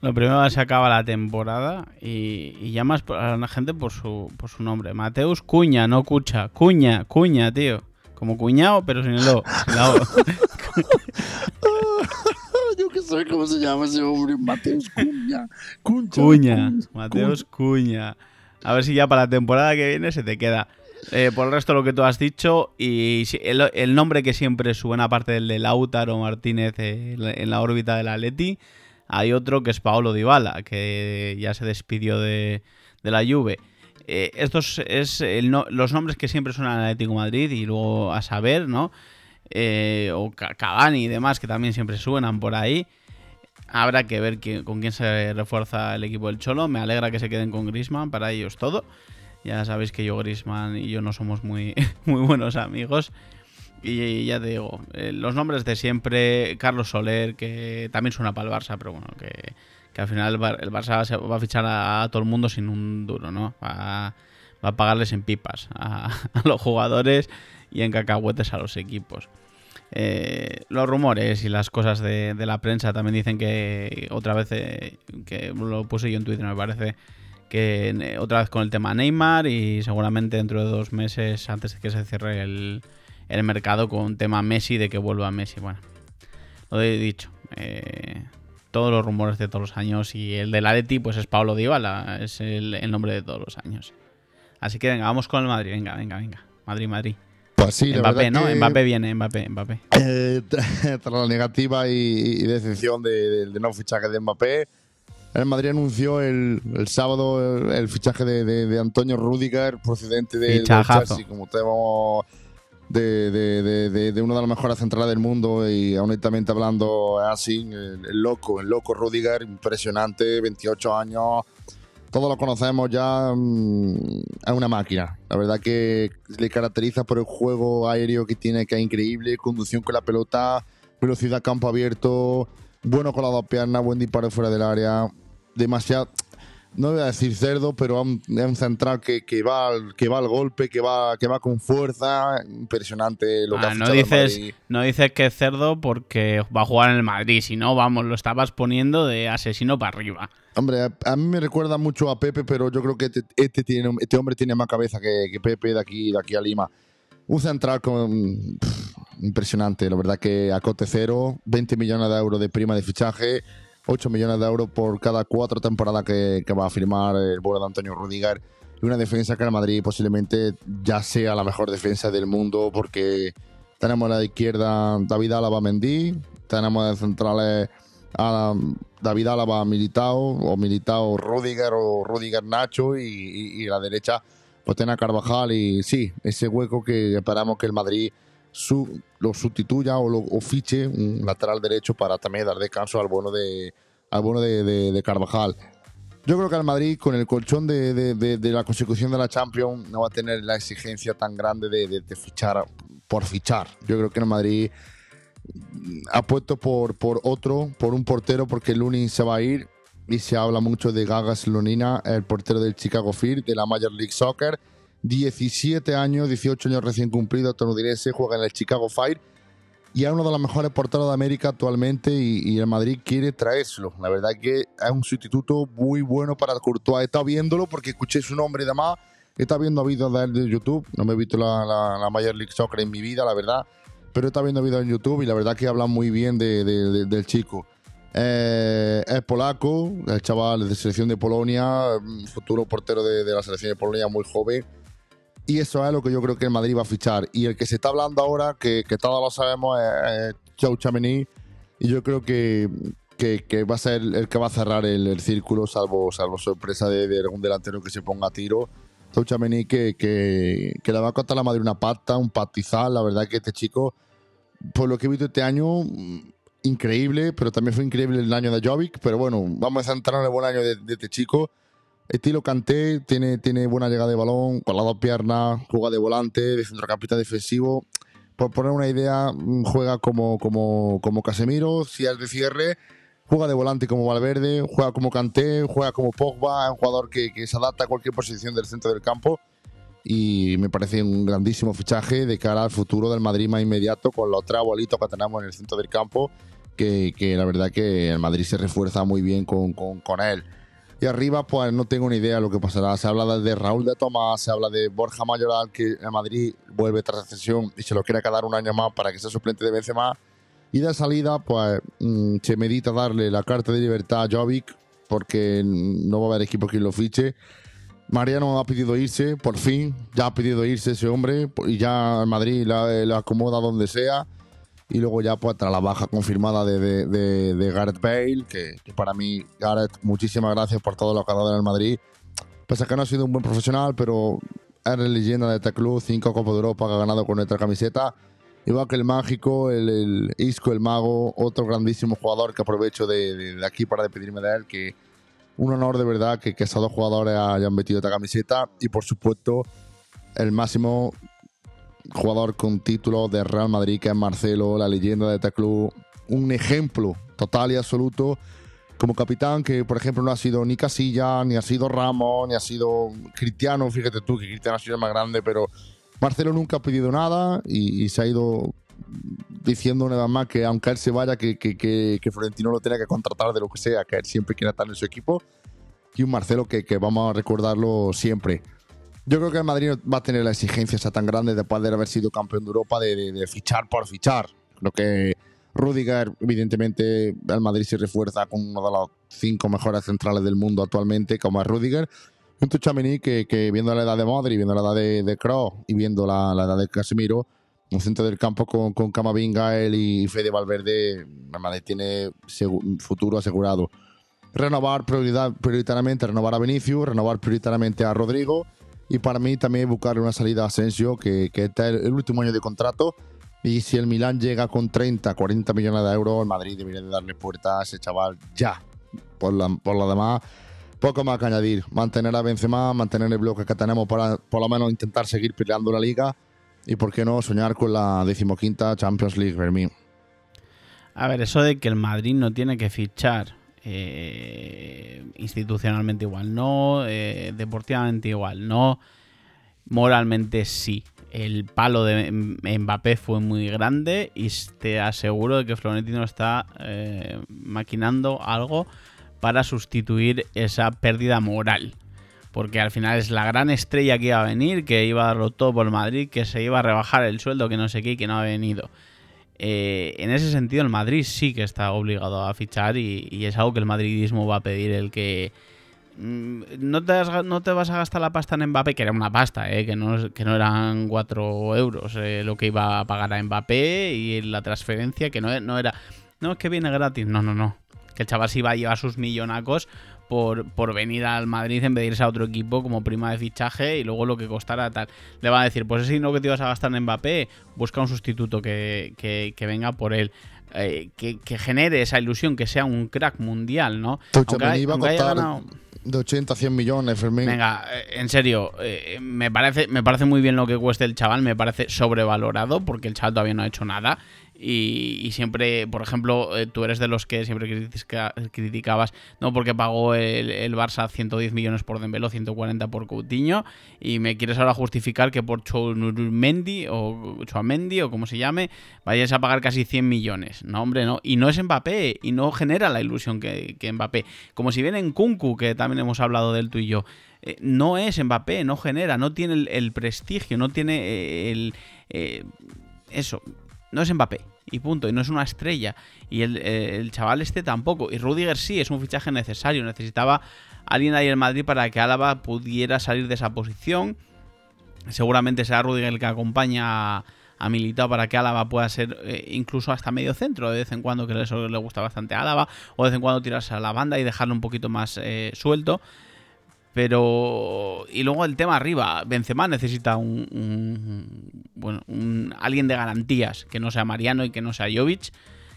Speaker 1: Lo primero se acaba la temporada y, y llamas a la gente por su, por su nombre. Mateus Cuña, no Cucha. Cuña, Cuña, tío. Como cuñado, pero sin el O. sin la O.
Speaker 3: Yo que sé cómo se llama ese hombre, Mateus Cuña. Cuncha,
Speaker 1: Cuña, Mateus Cuña. A ver si ya para la temporada que viene se te queda. Eh, por el resto, lo que tú has dicho, y el, el nombre que siempre suena, aparte del de Lautaro Martínez eh, en la órbita del Atleti, hay otro que es Paolo Dybala, que ya se despidió de, la Juve. Eh, estos es los nombres que siempre suenan al Atlético Madrid y luego a saber, ¿no? Eh, o Ca- Cavani y demás, que también siempre suenan por ahí. Habrá que ver con quién se refuerza el equipo del Cholo. Me alegra que se queden con Grisman, para ellos todo. Ya sabéis que yo, Grisman y yo no somos muy, muy buenos amigos. Y ya te digo, eh, los nombres de siempre, Carlos Soler, que también suena para el Barça, pero bueno, que, al final el, Bar- el Barça va a fichar a, todo el mundo sin un duro, ¿no? Va, a pagarles en pipas a, los jugadores y en cacahuetes a los equipos. Eh, los rumores y las cosas de, de la prensa también dicen que otra vez, eh, que lo puse yo en Twitter me parece, que eh, otra vez con el tema Neymar y seguramente dentro de dos meses antes de que se cierre el, el mercado con tema Messi de que vuelva Messi. Bueno, lo he dicho. eh, todos los rumores de todos los años y el del Atleti pues es Pablo Dybala, es el, el nombre de todos los años. Así que venga, vamos con el Madrid, venga, venga, venga. Madrid, Madrid.
Speaker 3: Pues sí,
Speaker 1: Mbappé, ¿no?
Speaker 3: que,
Speaker 1: Mbappé viene, Mbappé, Mbappé.
Speaker 3: eh, tras la negativa y, y decepción de, de- de no fichaje de Mbappé, el Madrid anunció el, el sábado el, el fichaje de, de- Antonio Rudiger procedente de. Chelsea, como tenemos de, de, de, de- de una de las mejores centrales del mundo y honestamente hablando así, el, el loco, el loco Rudiger, impresionante, 28 años, todos lo conocemos ya, mm, es una máquina. La verdad que le caracteriza por el juego aéreo que tiene, que es increíble, conducción con la pelota, velocidad campo abierto, bueno con las dos piernas, buen disparo fuera del área, demasiado, no voy a decir cerdo, pero es un, es un central que, que va al, que va al golpe, que va, que va con fuerza, impresionante lo que
Speaker 1: Ah,
Speaker 3: ha
Speaker 1: no,
Speaker 3: el
Speaker 1: dices,
Speaker 3: Madrid.
Speaker 1: no dices que es cerdo porque va a jugar en el Madrid, si no, vamos, lo estabas poniendo de asesino para arriba.
Speaker 3: Hombre, a, a mí me recuerda mucho a Pepe, pero yo creo que este, este tiene, este hombre tiene más cabeza que, que Pepe de aquí, de aquí a Lima. Un central con, pff, impresionante, la verdad que a cote cero, 20 millones de euros de prima de fichaje, 8 millones de euros por cada cuatro temporadas que, va a firmar el bueno de Antonio Rudiger. Y una defensa que el Madrid posiblemente ya sea la mejor defensa del mundo porque tenemos a la izquierda David Álava Mendy, tenemos de centrales David Álava Militao o Militao Rudiger o Rudiger Nacho y, y- y a la derecha pues tiene a Carvajal y sí, ese hueco que esperamos que el Madrid su, lo sustituya o, lo, o fiche un lateral derecho para también dar descanso al bueno de, al bueno de, Carvajal. Yo creo que el Madrid, con el colchón de, de- de- la consecución de la Champions, no va a tener la exigencia tan grande de, fichar por fichar. Yo creo que el Madrid ha puesto por, por otro, por un portero, porque Lunin se va a ir y se habla mucho de Gagas Lunina, el portero del Chicago Fire, de la Major League Soccer. 17 años, 18 años recién cumplidos, estadounidense, juega en el Chicago Fire y es uno de los mejores porteros de América actualmente y, y el Madrid quiere traérselo. La verdad que es un sustituto muy bueno para Courtois. Estado viéndolo porque escuché su nombre y demás. Estado viendo vídeos de él de YouTube. No me he visto la, la, la Major League Soccer en mi vida, la verdad. Pero estado viendo vídeos en YouTube y la verdad que hablan muy bien de- de- de- del chico. Eh, es polaco, el chaval de selección de Polonia, mm, futuro portero de, de la selección de Polonia, muy joven. Y eso es lo que yo creo que el Madrid va a fichar. Y el que se está hablando ahora, que, que todos lo sabemos, es, es Chau Chamení. Y yo creo que, que, que va a ser el que va a cerrar el, el círculo, salvo, salvo sorpresa de, de algún delantero que se ponga a tiro. Chau Chamení que, que, que le va a costar a la Madrid una pata, un patizal. La verdad que este chico, por lo que he visto este año, increíble, pero también fue increíble el año de Jovic. Pero bueno, vamos a centrar en el buen año de, de este chico. Estilo Kanté, tiene, tiene buena llegada de balón, con las dos piernas, juega de volante, de centrocampista defensivo. Por poner una idea, mm, juega como, como, como Casemiro, si es de cierre, juega de volante como Valverde, juega como Kanté, juega como Pogba, es un jugador que, que se adapta a cualquier posición del centro del campo y me parece un grandísimo fichaje de cara al futuro del Madrid más inmediato con los tres abuelitos que tenemos en el centro del campo que, que la verdad que el Madrid se refuerza muy bien con, con, con él. Y arriba, pues no tengo ni idea de lo que pasará. Se habla de Raúl de Tomás, se habla de Borja Mayoral, que el Madrid vuelve tras la cesión y se lo quiere quedar un año más para que sea suplente de Benzema. Y de salida, pues mm, se medita darle la carta de libertad a Jovic, porque no va a haber equipo que lo fiche. Mariano ha pedido irse, por fin, ya ha pedido irse ese hombre, y ya Madrid la, la acomoda donde sea. Y luego ya pues tras la baja confirmada de, de, de- de Gareth Bale, que, que para mí, Gareth, muchísimas gracias por todo lo que ha dado en el Madrid. Pese a que no ha sido un buen profesional, pero eres leyenda de este club, cinco Copas de Europa que ha ganado con nuestra camiseta. Igual que el mágico, el, el Isco, el mago, otro grandísimo jugador que aprovecho de- de aquí para despedirme de él, que un honor de verdad que, que esos dos jugadores hayan metido esta camiseta. Y por supuesto, el máximo jugador con título de Real Madrid, que es Marcelo, la leyenda de este club. Un ejemplo total y absoluto como capitán, que por ejemplo no ha sido ni Casilla, ni ha sido Ramos, ni ha sido Cristiano. Fíjate tú que Cristiano ha sido el más grande, pero Marcelo nunca ha pedido nada y, y se ha ido diciendo nada más que aunque él se vaya, que, que, que, que Florentino lo tenga que contratar de lo que sea, que él siempre quiere estar en su equipo. Y un Marcelo que, que vamos a recordarlo siempre. Yo creo que el Madrid va a tener la exigencia esa tan grande después de haber sido campeón de Europa de, de- de fichar por fichar. Creo que Rudiger, evidentemente, el Madrid se refuerza con uno de los cinco mejores centrales del mundo actualmente, como es Rudiger. Un Tuchamení que, que viendo la edad de Modri, viendo la edad de, de Kroos y viendo la, la edad de Casemiro, un centro del campo con, con Camavinga, él y Fede Valverde, el Madrid tiene futuro asegurado. Renovar prioridad, prioritariamente, renovar a Vinicius, renovar prioritariamente a Rodrigo y para mí también buscar una salida a Asensio, que, que está el, el último año de contrato. Y si el Milán llega con 30, 40 millones de euros, el Madrid debería de darle puerta a ese chaval ya. Por, la, por lo demás, poco más que añadir. Mantener a Benzema, mantener el bloque que tenemos para por lo menos intentar seguir peleando la liga. Y por qué no soñar con la decimoquinta Champions League, Fermín.
Speaker 1: A ver, eso de que el Madrid no tiene que fichar eh, institucionalmente igual, no, eh, deportivamente igual, no, moralmente sí. El palo de Mbappé fue muy grande y te aseguro de que Florentino está eh, maquinando algo para sustituir esa pérdida moral. Porque al final es la gran estrella que iba a venir, que iba a darlo todo por Madrid, que se iba a rebajar el sueldo, que no sé qué, y que no ha venido. Eh, en ese sentido, el Madrid sí que está obligado a fichar y, es algo que el madridismo va a pedir el que mm, no te, no te vas a gastar la pasta en Mbappé, que era una pasta, eh, que, no, que no eran 4 euros eh, lo que iba a pagar a Mbappé y la transferencia, que no, no era, no es que viene gratis, no, no, no, que el chaval sí va a llevar sus millonacos por, por venir al Madrid en vez de irse a otro equipo como prima de fichaje y luego lo que costara tal. Le va a decir, pues ese dinero que te ibas a gastar en Mbappé, busca un sustituto que, que- que venga por él. Eh, que, que genere esa ilusión, que sea un crack mundial, ¿no? Aunque hay-
Speaker 3: iba a
Speaker 1: haya
Speaker 3: costar
Speaker 1: ganado-
Speaker 3: de 80 a 100 millones, Fermín.
Speaker 1: Venga, eh, en serio, eh, me parece, me parece muy bien lo que cueste el chaval, me parece sobrevalorado porque el chaval todavía no ha hecho nada. Y, siempre, por ejemplo, eh, tú eres de los que siempre critica- criticabas, no porque pagó el, el Barça 110 millones por Dembélé, 140 por Coutinho, y me quieres ahora justificar que por Chouamendi o Chouamendi o como se llame, vayas a pagar casi 100 millones. No, hombre, no. Y no es Mbappé, y no genera la ilusión que, que Mbappé. Como si viene en Kunku, que también hemos hablado de él tú y yo. Eh, no es Mbappé, no genera, no tiene el, prestigio, no tiene eh, el... eso, no es Mbappé. Y punto, y no es una estrella. Y el, eh, el chaval este tampoco. Y Rudiger sí, es un fichaje necesario. Necesitaba alguien ahí en Madrid para que Álava pudiera salir de esa posición. Seguramente será Rudiger el que acompaña a, a Militao para que Álava pueda ser eh, incluso hasta medio centro de vez en cuando, que eso le gusta bastante a Álava, o de vez en cuando tirarse a la banda y dejarlo un poquito más eh, suelto. Pero. Y luego el tema arriba. Benzema necesita un. un- bueno, un, alguien de garantías. Que no sea Mariano y que no sea Jovic.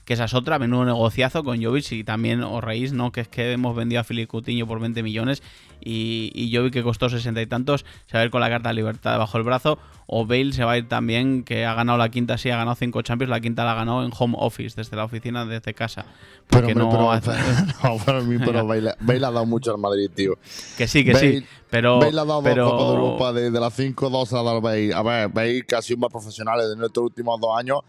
Speaker 1: Que esa es otra. Menudo negociazo con Jovic. Y también os reís, ¿no? Que es que hemos vendido a Filipe Coutinho por 20 millones. Y, y Jovic, que costó 60 y tantos, se va a ir con la carta de libertad bajo el brazo. O Bale se va a ir también. Que ha ganado la quinta, sí, ha ganado 5 Champions. La quinta la ha ganado en home office, desde la oficina, desde casa.
Speaker 3: pero, hombre,
Speaker 1: no
Speaker 3: pero,
Speaker 1: hace-
Speaker 3: no, para mí, pero Bale, Bale ha dado mucho al Madrid, tío.
Speaker 1: Que sí, que sí. Pero.
Speaker 3: Bale ha dado
Speaker 1: pero...
Speaker 3: dos Copas de Europa de, de las 5, dos ha dado Bale. A ver, Bale que ha sido más profesional en estos últimos dos años,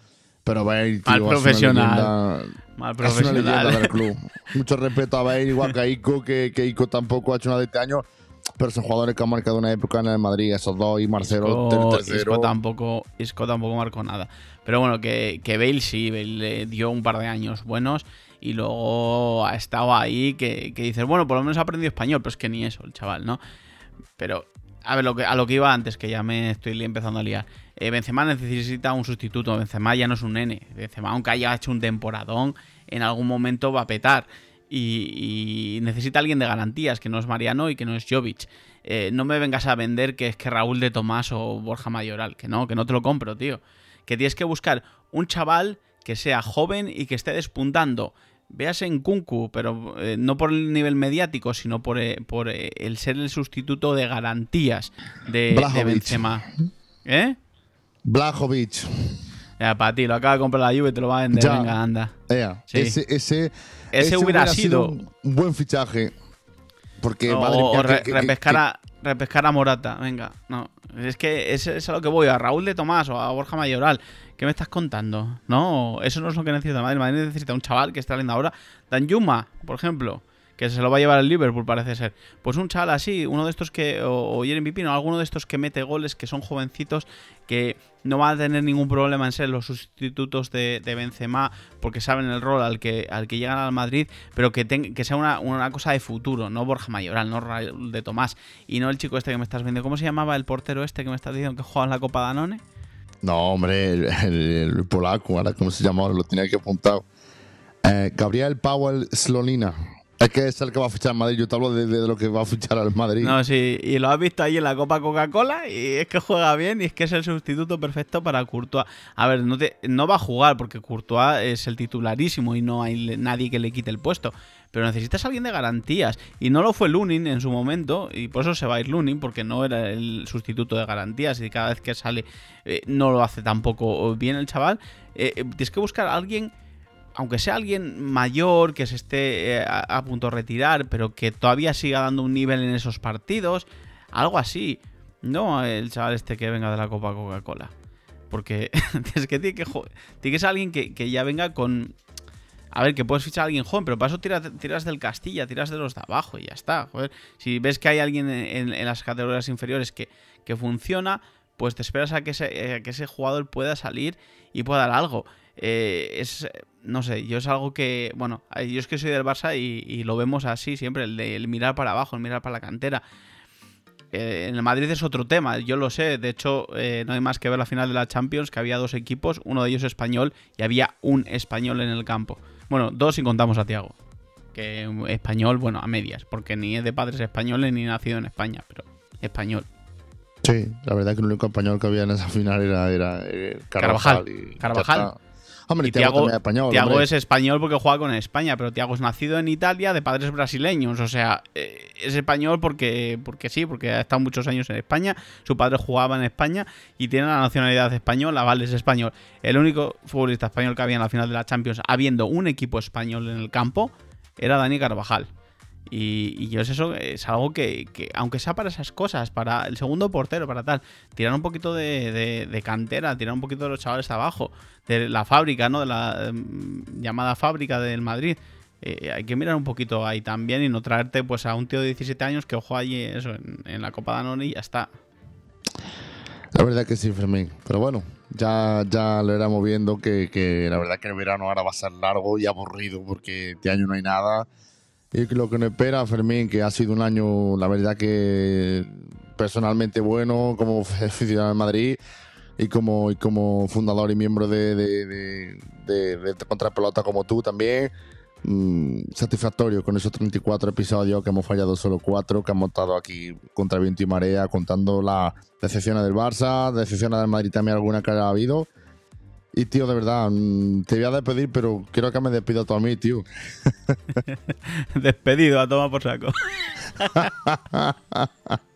Speaker 3: pero Bale, tío,
Speaker 1: Mal
Speaker 3: es una
Speaker 1: profesional. Mal
Speaker 3: Es una leyenda
Speaker 1: profesional.
Speaker 3: del club. Mucho respeto a Bale, igual que a Ico, que, que Ico tampoco ha hecho nada de este año. Pero son jugadores que han marcado una época en el Madrid, esos dos, y Marcelo,
Speaker 1: Isco,
Speaker 3: ter- tercero.
Speaker 1: Isco tampoco, Isco tampoco marcó nada. Pero bueno, que, que Bale sí, Bale le dio un par de años buenos y luego ha estado ahí que, que dices, bueno, por lo menos ha aprendido español, pero es que ni eso, el chaval, ¿no? Pero, a ver, lo que, a lo que iba antes, que ya me estoy empezando a liar. Eh, Benzema necesita un sustituto. Benzema ya no es un nene. Benzema, aunque haya hecho un temporadón, en algún momento va a petar. Y, y necesita alguien de garantías, que no es Mariano y que no es Jovic. Eh, no me vengas a vender que es que Raúl de Tomás o Borja Mayoral. Que no, que no te lo compro, tío. Que tienes que buscar un chaval que sea joven y que esté despuntando. Veas en Kunku, pero eh, no por el nivel mediático, sino por, eh, por eh, el ser el sustituto de garantías de, de. Benzema. ¿Eh?
Speaker 3: Blajovic.
Speaker 1: Ya, para ti, lo acaba de comprar la Juve y te lo va a vender.
Speaker 3: Ya.
Speaker 1: Venga, anda.
Speaker 3: Ea,
Speaker 1: Sí.
Speaker 3: ese, ese,
Speaker 1: Ese hubiera sido-
Speaker 3: un, un buen fichaje. Porque,
Speaker 1: o
Speaker 3: madre mía,
Speaker 1: o
Speaker 3: que-
Speaker 1: re-
Speaker 3: que-
Speaker 1: repescar, a, repescar a Morata. Venga, no. Es que es, es a lo que voy, a Raúl de Tomás o a Borja Mayoral. ¿Qué me estás contando? No, eso no es lo que necesita Madrid. Madrid necesita un chaval que está saliendo ahora. Dan Yuma, por ejemplo, que se lo va a llevar el Liverpool, parece ser. Pues un chaval así, uno de estos que. O, o Jeremy Pino, alguno de estos que mete goles, que son jovencitos, que no van a tener ningún problema en ser los sustitutos de, de Benzema, porque saben el rol al que, al que llegan al Madrid, pero que, ten- que sea una, una cosa de futuro, no Borja Mayoral, no Raúl de Tomás, y no el chico este que me estás viendo. ¿Cómo se llamaba el portero este que me estás diciendo que juega en la Copa Danone?
Speaker 3: No, hombre, el, polaco, ahora cómo se llama, ahora lo tenía que apuntar. Eh, Gabriel Powell Slonina. Es que es el que va a fichar al Madrid. Yo te hablo de, lo que va a fichar al Madrid.
Speaker 1: No, sí, y lo has visto ahí en la Copa Coca-Cola y es que juega bien y es que es el sustituto perfecto para Courtois. A ver, no, te- no va a jugar porque Courtois es el titularísimo y no hay nadie que le quite el puesto. Pero necesitas alguien de garantías. Y no lo fue Lunin en su momento y por eso se va a ir Lunin porque no era el sustituto de garantías y cada vez que sale eh, no lo hace tampoco bien el chaval. Eh, eh, tienes que buscar a alguien aunque sea alguien mayor que se esté eh, a, punto de retirar, pero que todavía siga dando un nivel en esos partidos, algo así. No el chaval este que venga de la Copa Coca-Cola. Porque es que tiene que, ser alguien que, ya venga con... A ver, que puedes fichar a alguien joven, pero para eso tiras, del Castilla, tiras de los de abajo y ya está. Joder. Si ves que hay alguien en, las categorías inferiores que, funciona, pues te esperas eh, a que ese jugador pueda salir y pueda dar algo. Eh, es, no sé, yo es algo que, bueno, eh, yo es que soy del Barça y, y lo vemos así siempre, el de el mirar para abajo, el mirar para la cantera. Eh, en el Madrid es otro tema, yo lo sé. De hecho, eh, no hay más que ver la final de la Champions, que había dos equipos, uno de ellos español, y había un español en el campo. Bueno, dos si contamos a Tiago. Que español, bueno, a medias, porque ni es de padres españoles ni nacido en España, pero español.
Speaker 3: Sí, la verdad que el único español que había en esa final era, era, era Carvajal.
Speaker 1: Carvajal.
Speaker 3: y ya
Speaker 1: Carvajal.
Speaker 3: Hombre, también es español.
Speaker 1: Es español porque juega con España, pero Thiago es nacido en Italia de padres brasileños. O sea, eh, es español porque, porque sí, porque ha estado muchos años en España. Su padre jugaba en España y tiene la nacionalidad española, vale, es español. El único futbolista español que había en la final de la Champions, habiendo un equipo español en el campo, era Dani Carvajal. Y, y yo es eso, es algo que, que, aunque sea para esas cosas, para el segundo portero, para tal, tirar un poquito de, cantera, tirar un poquito de los chavales abajo, de la fábrica, ¿no? De la mm, llamada fábrica del Madrid. Eh, hay que mirar un poquito ahí también y no traerte pues a un tío de 17 años que ojo allí eso, en, en la Copa Danone y ya está.
Speaker 3: La verdad que sí, Fermín. Pero bueno, ya, ya lo éramos viendo que, que la verdad que el verano ahora va a ser largo y aburrido porque este año no hay nada. Y lo que nos espera, Fermín, que ha sido un año, la verdad que personalmente bueno como aficionado en Madrid y como, y como fundador y miembro de, de, de, de- de Contrapelota como tú también. Mm, satisfactorio con esos 34 episodios que hemos fallado solo 4, que hemos estado aquí contra viento y marea contando las decepciones del Barça, decepciones del Madrid también alguna que haya habido. Y tío, de verdad, mm, te voy a despedir, pero quiero que me despidas tú a mí, tío.
Speaker 1: Despedido a toma por saco.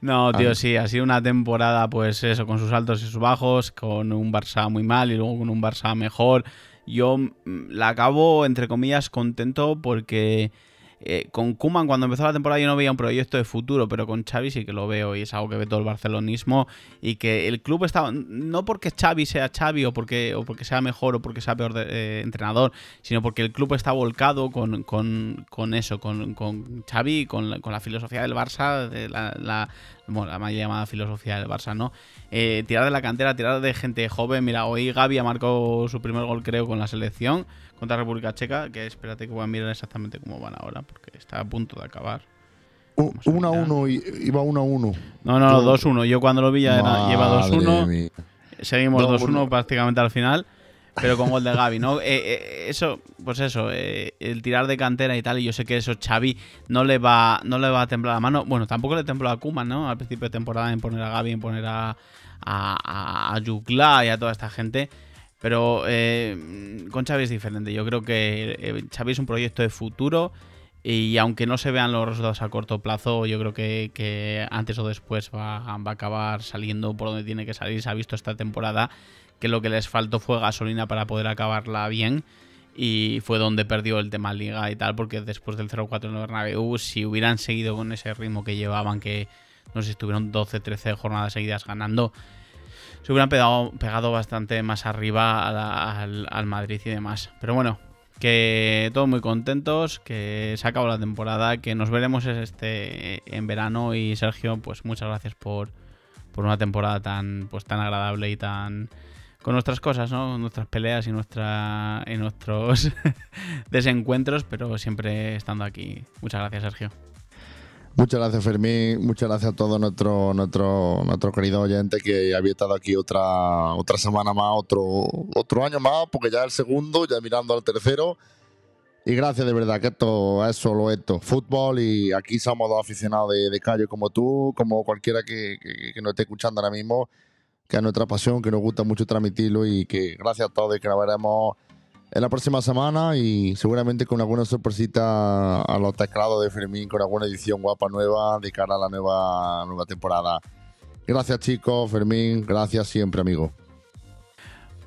Speaker 1: No, tío, sí, ha sido una temporada, pues eso, con sus altos y sus bajos, con un Barça muy mal y luego con un Barça mejor. Yo mm, la acabo, entre comillas, contento porque eh, con Kuman cuando empezó la temporada yo no veía un proyecto de futuro, pero con Xavi sí que lo veo y es algo que ve todo el barcelonismo y que el club está, no porque Xavi sea Xavi o porque, o porque sea mejor o porque sea peor eh, entrenador, sino porque el club está volcado con, con- con eso, con, con Xavi, con la, con la filosofía del Barça, de la, la- mal llamada filosofía del Barça, ¿no? Eh, tirar de la cantera, tirar de gente joven. Mira, hoy Gaby ha marcado su primer gol, creo, con la selección contra República Checa, que espérate que voy a mirar exactamente cómo van ahora, porque está a punto de acabar.
Speaker 3: U-
Speaker 1: Vamos a
Speaker 3: 1 a
Speaker 1: mirar.
Speaker 3: 1, y- iba 1 a 1.
Speaker 1: No, no, no,
Speaker 3: Tú-
Speaker 1: 2-1. Yo cuando lo vi ya era, lleva 2-1. Seguimos
Speaker 3: 2-1.
Speaker 1: 2-1 prácticamente al final, pero con gol de Gaby, ¿no? Eh, eh, eso, pues eso, eh, el tirar de cantera y tal, y yo sé que eso Xavi no le va, no le va a temblar la mano. Bueno, tampoco le tembló a Kuman, ¿no? Al principio de temporada en poner a Gaby, en poner a, a, a Yukla y a toda esta gente. Pero eh, con Xavi es diferente. Yo creo que eh, Xavi es un proyecto de futuro. Y aunque no se vean los resultados a corto plazo, yo creo que, antes o después va, a acabar saliendo por donde tiene que salir. Se ha visto esta temporada que lo que les faltó fue gasolina para poder acabarla bien. Y fue donde perdió el tema Liga y tal, porque después del 0-4 en el Bernabéu, si hubieran seguido con ese ritmo que llevaban, que no sé estuvieron 12-13 jornadas seguidas ganando, se hubieran pegado, pegado bastante más arriba al, al Madrid y demás. Pero bueno, que todos muy contentos, que se acabó la temporada, que nos veremos este en verano y Sergio, pues muchas gracias por, por una temporada tan pues tan agradable y tan con nuestras cosas, ¿no? Nuestras peleas y nuestra y nuestros desencuentros, pero siempre estando aquí. Muchas gracias, Sergio.
Speaker 3: Muchas gracias, Fermín. Muchas gracias a todos nuestros nuestro, nuestro queridos oyentes que había estado aquí otra, otra semana más, otro, otro año más, porque ya es el segundo, ya mirando al tercero. Y gracias de verdad, que esto es solo esto, fútbol y aquí somos dos aficionados de, de calle como tú, como cualquiera que, que, que nos esté escuchando ahora mismo, que es nuestra pasión, que nos gusta mucho transmitirlo y que gracias a todos y que nos veremos en la próxima semana y seguramente con alguna sorpresita a los teclados de Fermín, con alguna edición guapa nueva de cara a la nueva, nueva temporada. Gracias chicos, Fermín, gracias siempre amigo.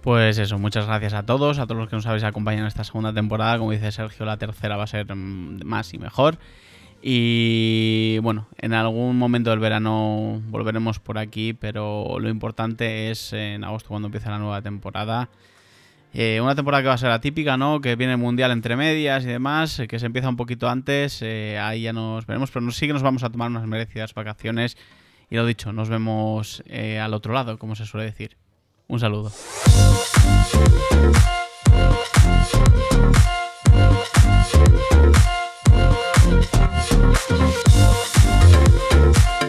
Speaker 1: Pues eso, muchas gracias a todos, a todos los que nos habéis acompañado en esta segunda temporada. Como dice Sergio, la tercera va a ser mm, más y mejor. Y bueno, en algún momento del verano volveremos por aquí, pero lo importante es en agosto cuando empiece la nueva temporada. Eh, una temporada que va a ser atípica, ¿no? Que viene el Mundial entre medias y demás, eh, que se empieza un poquito antes, eh, ahí ya nos veremos, pero sí que nos vamos a tomar unas merecidas vacaciones y lo dicho, nos vemos al otro lado, como se suele decir. Un saludo. Thank.